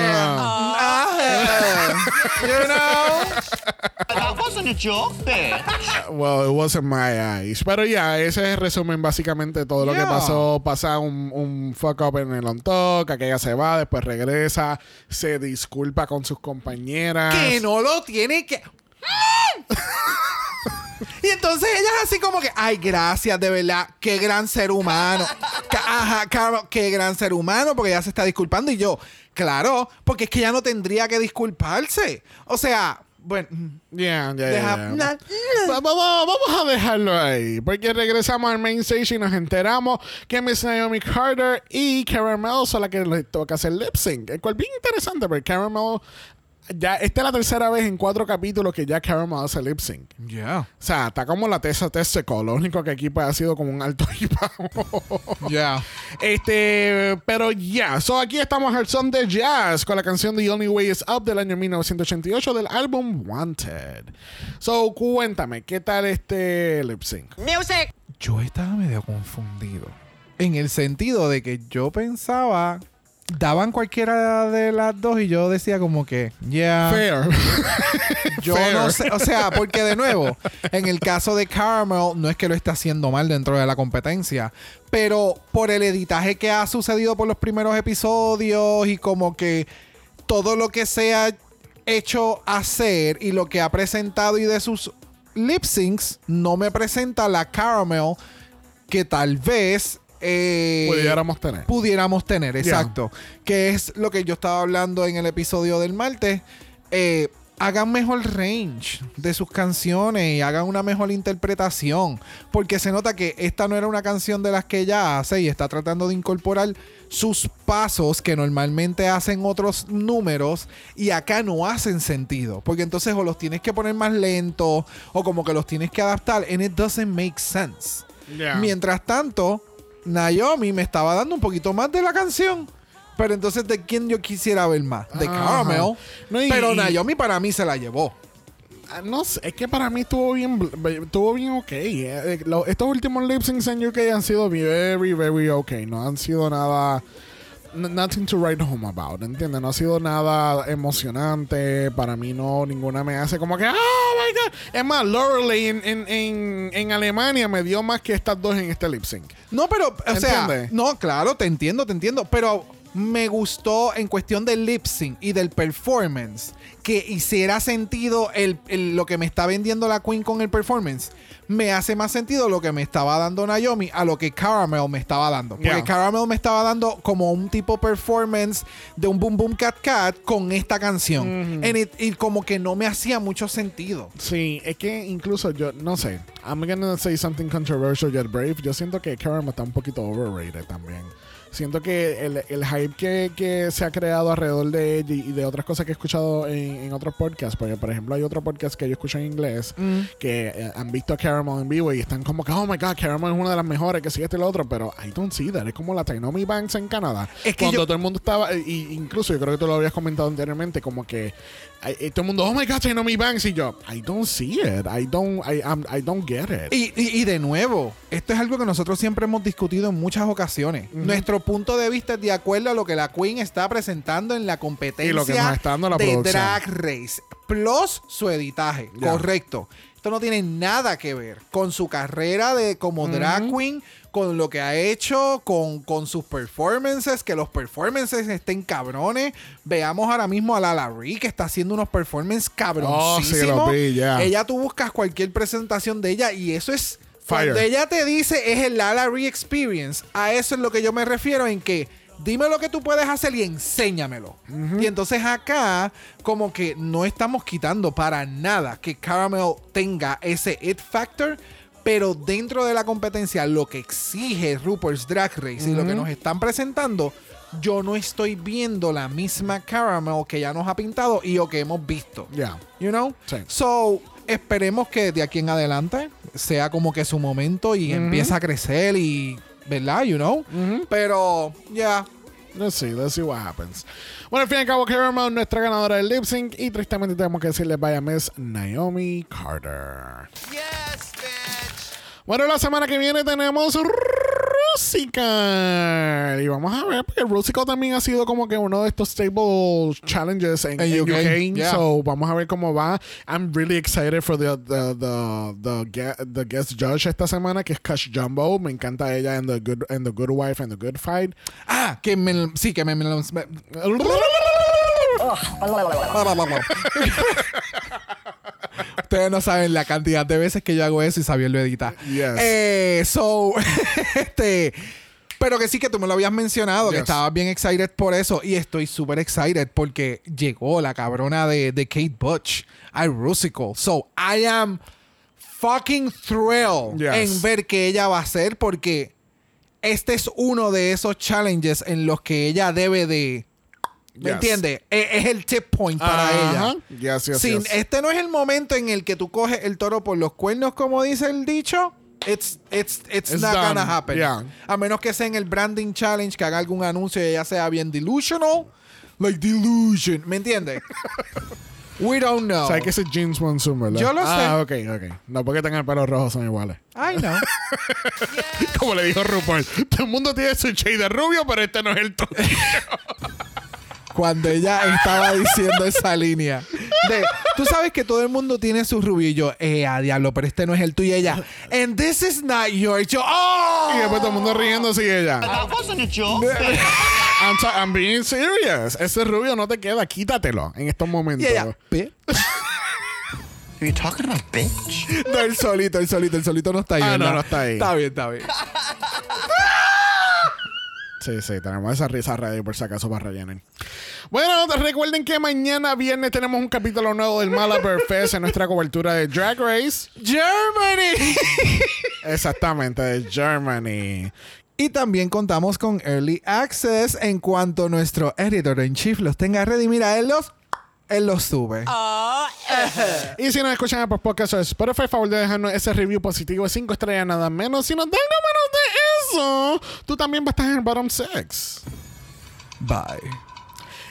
Speaker 1: you know?
Speaker 3: That wasn't a joke, bitch.
Speaker 2: well, it wasn't my eyes. Pero ya, ese es el resumen básicamente de todo lo que pasó. Pasa un, un fuck up en el on talk, aquella se va, después regresa, se disculpa con sus compañeras.
Speaker 1: que no lo tiene que. Y entonces ella es así como que, ay, gracias, de verdad, qué gran ser humano. Ajá, Carol, qué gran ser humano, porque ella se está disculpando. Y yo, claro, porque es que ella no tendría que disculparse. O sea, bueno,
Speaker 2: Yeah, yeah,
Speaker 1: deja-
Speaker 2: yeah.
Speaker 1: na-
Speaker 2: Va- va- va- Vamos a dejarlo ahí, porque regresamos al main stage y nos enteramos que Miss Naomi Carter y Caramel son las que le toca hacer lip sync. El cual bien interesante, porque Caramel, ya, esta es la tercera vez en cuatro capítulos que ya Caramel hace lip sync.
Speaker 1: Ya,
Speaker 2: O sea, está como la tesa seco. Lo único que aquí pues, ha sido como un alto
Speaker 1: ya.
Speaker 2: Este, pero ya, so aquí estamos al son de jazz con la canción The Only Way Is Up del año 1988 del álbum Wanted. So, cuéntame, ¿qué tal este lip sync?
Speaker 1: Yo estaba medio confundido. En el sentido de que yo pensaba. Daban cualquiera de las dos y yo decía como que, ya.
Speaker 2: Fair.
Speaker 1: Yo
Speaker 2: Fair.
Speaker 1: no sé, o sea, porque de nuevo, en el caso de Caramel, no es que lo esté haciendo mal dentro de la competencia, pero por el editaje que ha sucedido por los primeros episodios y como que todo lo que se ha hecho hacer y lo que ha presentado y de sus lip syncs, no me presenta la Caramel que tal vez. Eh,
Speaker 2: Pudiéramos tener.
Speaker 1: pudiéramos tener, exacto. Que es lo que yo estaba hablando en el episodio del martes. Eh, hagan mejor range de sus canciones y hagan una mejor interpretación. Porque se nota que esta no era una canción de las que ella hace y está tratando de incorporar sus pasos que normalmente hacen otros números y acá no hacen sentido. Porque entonces o los tienes que poner más lentos o como que los tienes que adaptar. And it doesn't make sense.
Speaker 2: Yeah.
Speaker 1: Mientras tanto, Naomi me estaba dando un poquito más de la canción. Pero entonces, ¿de quién yo quisiera ver más? De
Speaker 2: Ajá.
Speaker 1: Caramel.
Speaker 2: No, y-
Speaker 1: pero Naomi para mí se la llevó.
Speaker 2: Ah, No sé, es que para mí estuvo bien, estuvo bien ok. Eh, eh, estos últimos lip syncs en UK han sido very, very ok. No han sido nada, nothing to write home about, ¿entiendes? No ha sido nada emocionante. Para mí no, ninguna me hace como que, oh my god. Es más, Lorelei en, en, en, en Alemania me dio más que estas dos en este lip sync.
Speaker 1: No, pero, o sea, no, claro, te entiendo, te entiendo. Pero me gustó en cuestión del lip sync y del performance que hiciera sentido el, el- lo que me está vendiendo la Queen con el performance. Me hace más sentido lo que me estaba dando Naomi a lo que Caramel me estaba dando. Porque
Speaker 2: Yeah.
Speaker 1: Caramel me estaba dando como un tipo performance de un Boom Boom Cat Cat con esta canción. And it- y como que no me hacía mucho sentido.
Speaker 2: Sí, es que incluso yo, no sé, I'm gonna say something controversial yet brave. Yo siento que Caramel está un poquito overrated también. Siento que el, el hype que, que se ha creado alrededor de ella y de otras cosas que he escuchado en, en otros podcasts, porque por ejemplo hay otro podcast que yo escucho en inglés que eh, han visto a Caramel en vivo y están como que, oh my god, Caramel es una de las mejores, que sí, este y lo otro, pero I don't see that. Es como la Tainomi Banks en Canadá.
Speaker 1: Es que
Speaker 2: Cuando
Speaker 1: yo-
Speaker 2: todo el mundo estaba, y incluso yo creo que tú lo habías comentado anteriormente, como que eh, todo el mundo, oh my god, Tainomi Banks, y yo, I don't see it, I don't, I, I'm- I don't get it.
Speaker 1: Y, y- y de nuevo, esto es algo que nosotros siempre hemos discutido en muchas ocasiones. Nuestro punto de vista es de acuerdo a lo que la Queen está presentando en la competencia
Speaker 2: Y lo que nos está dando la
Speaker 1: de
Speaker 2: producción.
Speaker 1: Drag Race. Plus su editaje. Correcto. Esto no tiene nada que ver con su carrera de como drag queen, con lo que ha hecho, con, con sus performances, que los performances estén cabrones. Veamos ahora mismo a Lala Ree, que está haciendo unos performances cabroncísimos.
Speaker 2: Oh, vi, ya.
Speaker 1: Ella tú buscas cualquier presentación de ella y eso es
Speaker 2: Fire.
Speaker 1: cuando ella te dice es el Lala Ree Experience. A eso es lo que yo me refiero en que dime lo que tú puedes hacer y enséñamelo. Y entonces acá como que no estamos quitando para nada que Caramel tenga ese it factor. Pero dentro de la competencia, lo que exige Rupert's Drag Race y lo que nos están presentando, yo no estoy viendo la misma Caramel que ya nos ha pintado y o que hemos visto.
Speaker 2: Ya.
Speaker 1: You know?
Speaker 2: Sí.
Speaker 1: So, esperemos que de aquí en adelante sea como que su momento y empiece a crecer y, ¿verdad? You know? Pero, ya.
Speaker 2: Let's see, let's see what happens. Bueno, al fin y al cabo, Caramel, nuestra ganadora del lip sync. Y tristemente tenemos que decirle vaya Miss Naomi Carter. Bueno, la semana que viene tenemos Rusical. Y vamos a ver, porque Rusical también ha sido como que uno de estos stable challenges en,
Speaker 1: En UK,
Speaker 2: UK.
Speaker 1: yeah.
Speaker 2: So vamos a ver cómo va. I'm really excited for the, the, the, the, the guest judge esta semana, que es Cash Jumbo. Me encanta ella en The Good, en the good Wife and The Good Fight.
Speaker 1: Ah, que me, sí, que me, me- me- Ustedes no saben la cantidad de veces que yo hago eso y Xavier lo edita.
Speaker 2: Yes.
Speaker 1: Eh, so, este. Pero que sí que tú me lo habías mencionado, que estabas bien excited por eso. Y estoy súper excited porque llegó la cabrona de, de Kate Butch a Rusical. So, I am fucking thrilled
Speaker 2: Yes.
Speaker 1: en ver qué ella va a hacer porque este es uno de esos challenges en los que ella debe de... ¿Me
Speaker 2: Yes.
Speaker 1: entiendes? E- Es, el tip point para
Speaker 2: Ajá.
Speaker 1: ella.
Speaker 2: Yes, yes,
Speaker 1: Sin-
Speaker 2: yes.
Speaker 1: Este no es el momento en el que tú coges el toro por los cuernos, como dice el dicho. It's, it's, it's,
Speaker 2: It's
Speaker 1: not
Speaker 2: done.
Speaker 1: gonna happen.
Speaker 2: Yeah.
Speaker 1: A menos que sea en el branding challenge, que haga algún anuncio y ella sea bien delusional. Like delusion. ¿Me entiendes? We don't know.
Speaker 2: O sea, que ese es James Monsoon, ¿verdad?
Speaker 1: Yo lo
Speaker 2: Ah, ok, ok. No porque tengan el pelo rojo son iguales.
Speaker 1: I know.
Speaker 2: Como le dijo RuPaul, todo el mundo tiene su shade de rubio, pero este no es el tuyo.
Speaker 1: Cuando ella estaba diciendo esa línea. De, tú sabes que todo el mundo tiene su rubio y yo, eh, a diablo, pero este no es el tuyo. Y ella, and this is not yours. Yo, oh.
Speaker 2: y después todo el mundo riéndose y ella.
Speaker 3: That wasn't a joke.
Speaker 2: I'm, I'm being serious. Ese rubio no te queda, quítatelo en estos
Speaker 1: Y
Speaker 2: momentos.
Speaker 1: ella, "Bitch".
Speaker 3: Are you talking about bitch?
Speaker 1: No, el solito, el solito, el solito no está ahí.
Speaker 2: Ah, no, no está ahí.
Speaker 1: Está bien, está bien.
Speaker 2: Sí, sí, tenemos esa risa ready por si acaso para rellenar. Bueno, recuerden que mañana viernes tenemos un capítulo nuevo del Malabar Fest en nuestra cobertura de Drag Race.
Speaker 1: Germany.
Speaker 2: Exactamente, de Germany.
Speaker 1: y también contamos con Early Access en cuanto nuestro editor en chief los tenga ready. Mira, él los, él los sube.
Speaker 2: Y si nos escuchan por podcast o Spotify, favor de dejarnos ese review positivo de 5 estrellas nada menos. Si nos dan menos de eso, tú también vas a estar en el bottom 6.
Speaker 1: Bye.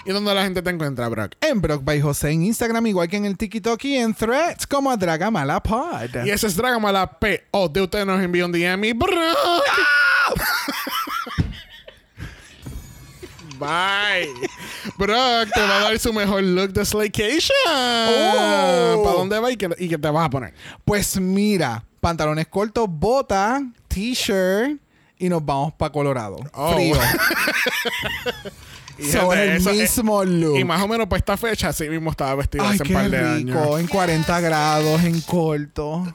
Speaker 2: ¿Y dónde la gente te encuentra, Brock?
Speaker 1: En Brock by José en Instagram, igual que en el TikTok y en Threads, como a Dragamala Pod.
Speaker 2: Y ese es Dragamala P. O de usted nos envió un DM y Brock. Bye. Brock te va a dar su mejor look de Slaycation.
Speaker 1: Oh.
Speaker 2: ¿Para dónde va y qué, y qué te vas a poner?
Speaker 1: Pues mira, pantalones cortos, bota, t-shirt y nos vamos para Colorado.
Speaker 2: Oh.
Speaker 1: Frío.
Speaker 2: Y
Speaker 1: So,
Speaker 2: gente,
Speaker 1: el
Speaker 2: eso es-
Speaker 1: mismo look.
Speaker 2: Y más o menos para esta fecha, así mismo estaba vestido
Speaker 1: Ay,
Speaker 2: hace un par de
Speaker 1: rico.
Speaker 2: años.
Speaker 1: En 40 grados, en corto.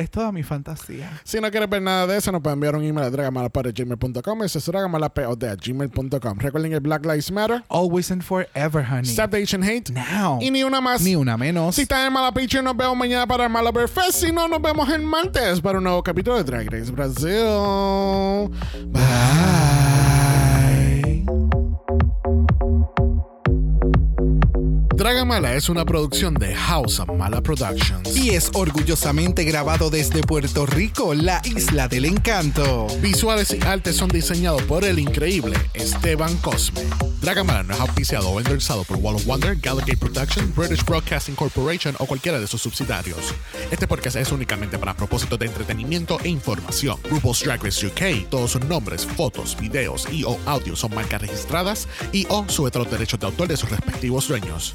Speaker 1: Es toda mi fantasía.
Speaker 2: Si no quieres ver nada de eso, nos pueden enviar un email a dragamalapod.gmail.com. Eso es dragamalapod.gmail.com. Recuerden que Black Lives Matter,
Speaker 1: Always and forever, honey.
Speaker 2: Stop the Asian Hate
Speaker 1: Now.
Speaker 2: y ni una más.
Speaker 1: Ni una menos.
Speaker 2: Si están en Mala Picture, nos vemos mañana para el Malabar Fest. Si no, nos vemos el martes para un nuevo capítulo de Drag Race Brasil.
Speaker 1: Bye.
Speaker 2: Dragamala es una producción de House of Mala Productions.
Speaker 1: Y es orgullosamente grabado desde Puerto Rico, la isla del encanto.
Speaker 2: Visuales y artes son diseñados por el increíble Esteban Cosme. Dragamala no es auspiciado o endorsado por Wall of Wonder, Gallagher Productions, British Broadcasting Corporation o cualquiera de sus subsidiarios. Este podcast es únicamente para propósitos de entretenimiento e información. RuPaul's Drag Race UK, todos sus nombres, fotos, videos y o audios son marcas registradas y o sujeta a los derechos de autor de sus respectivos dueños.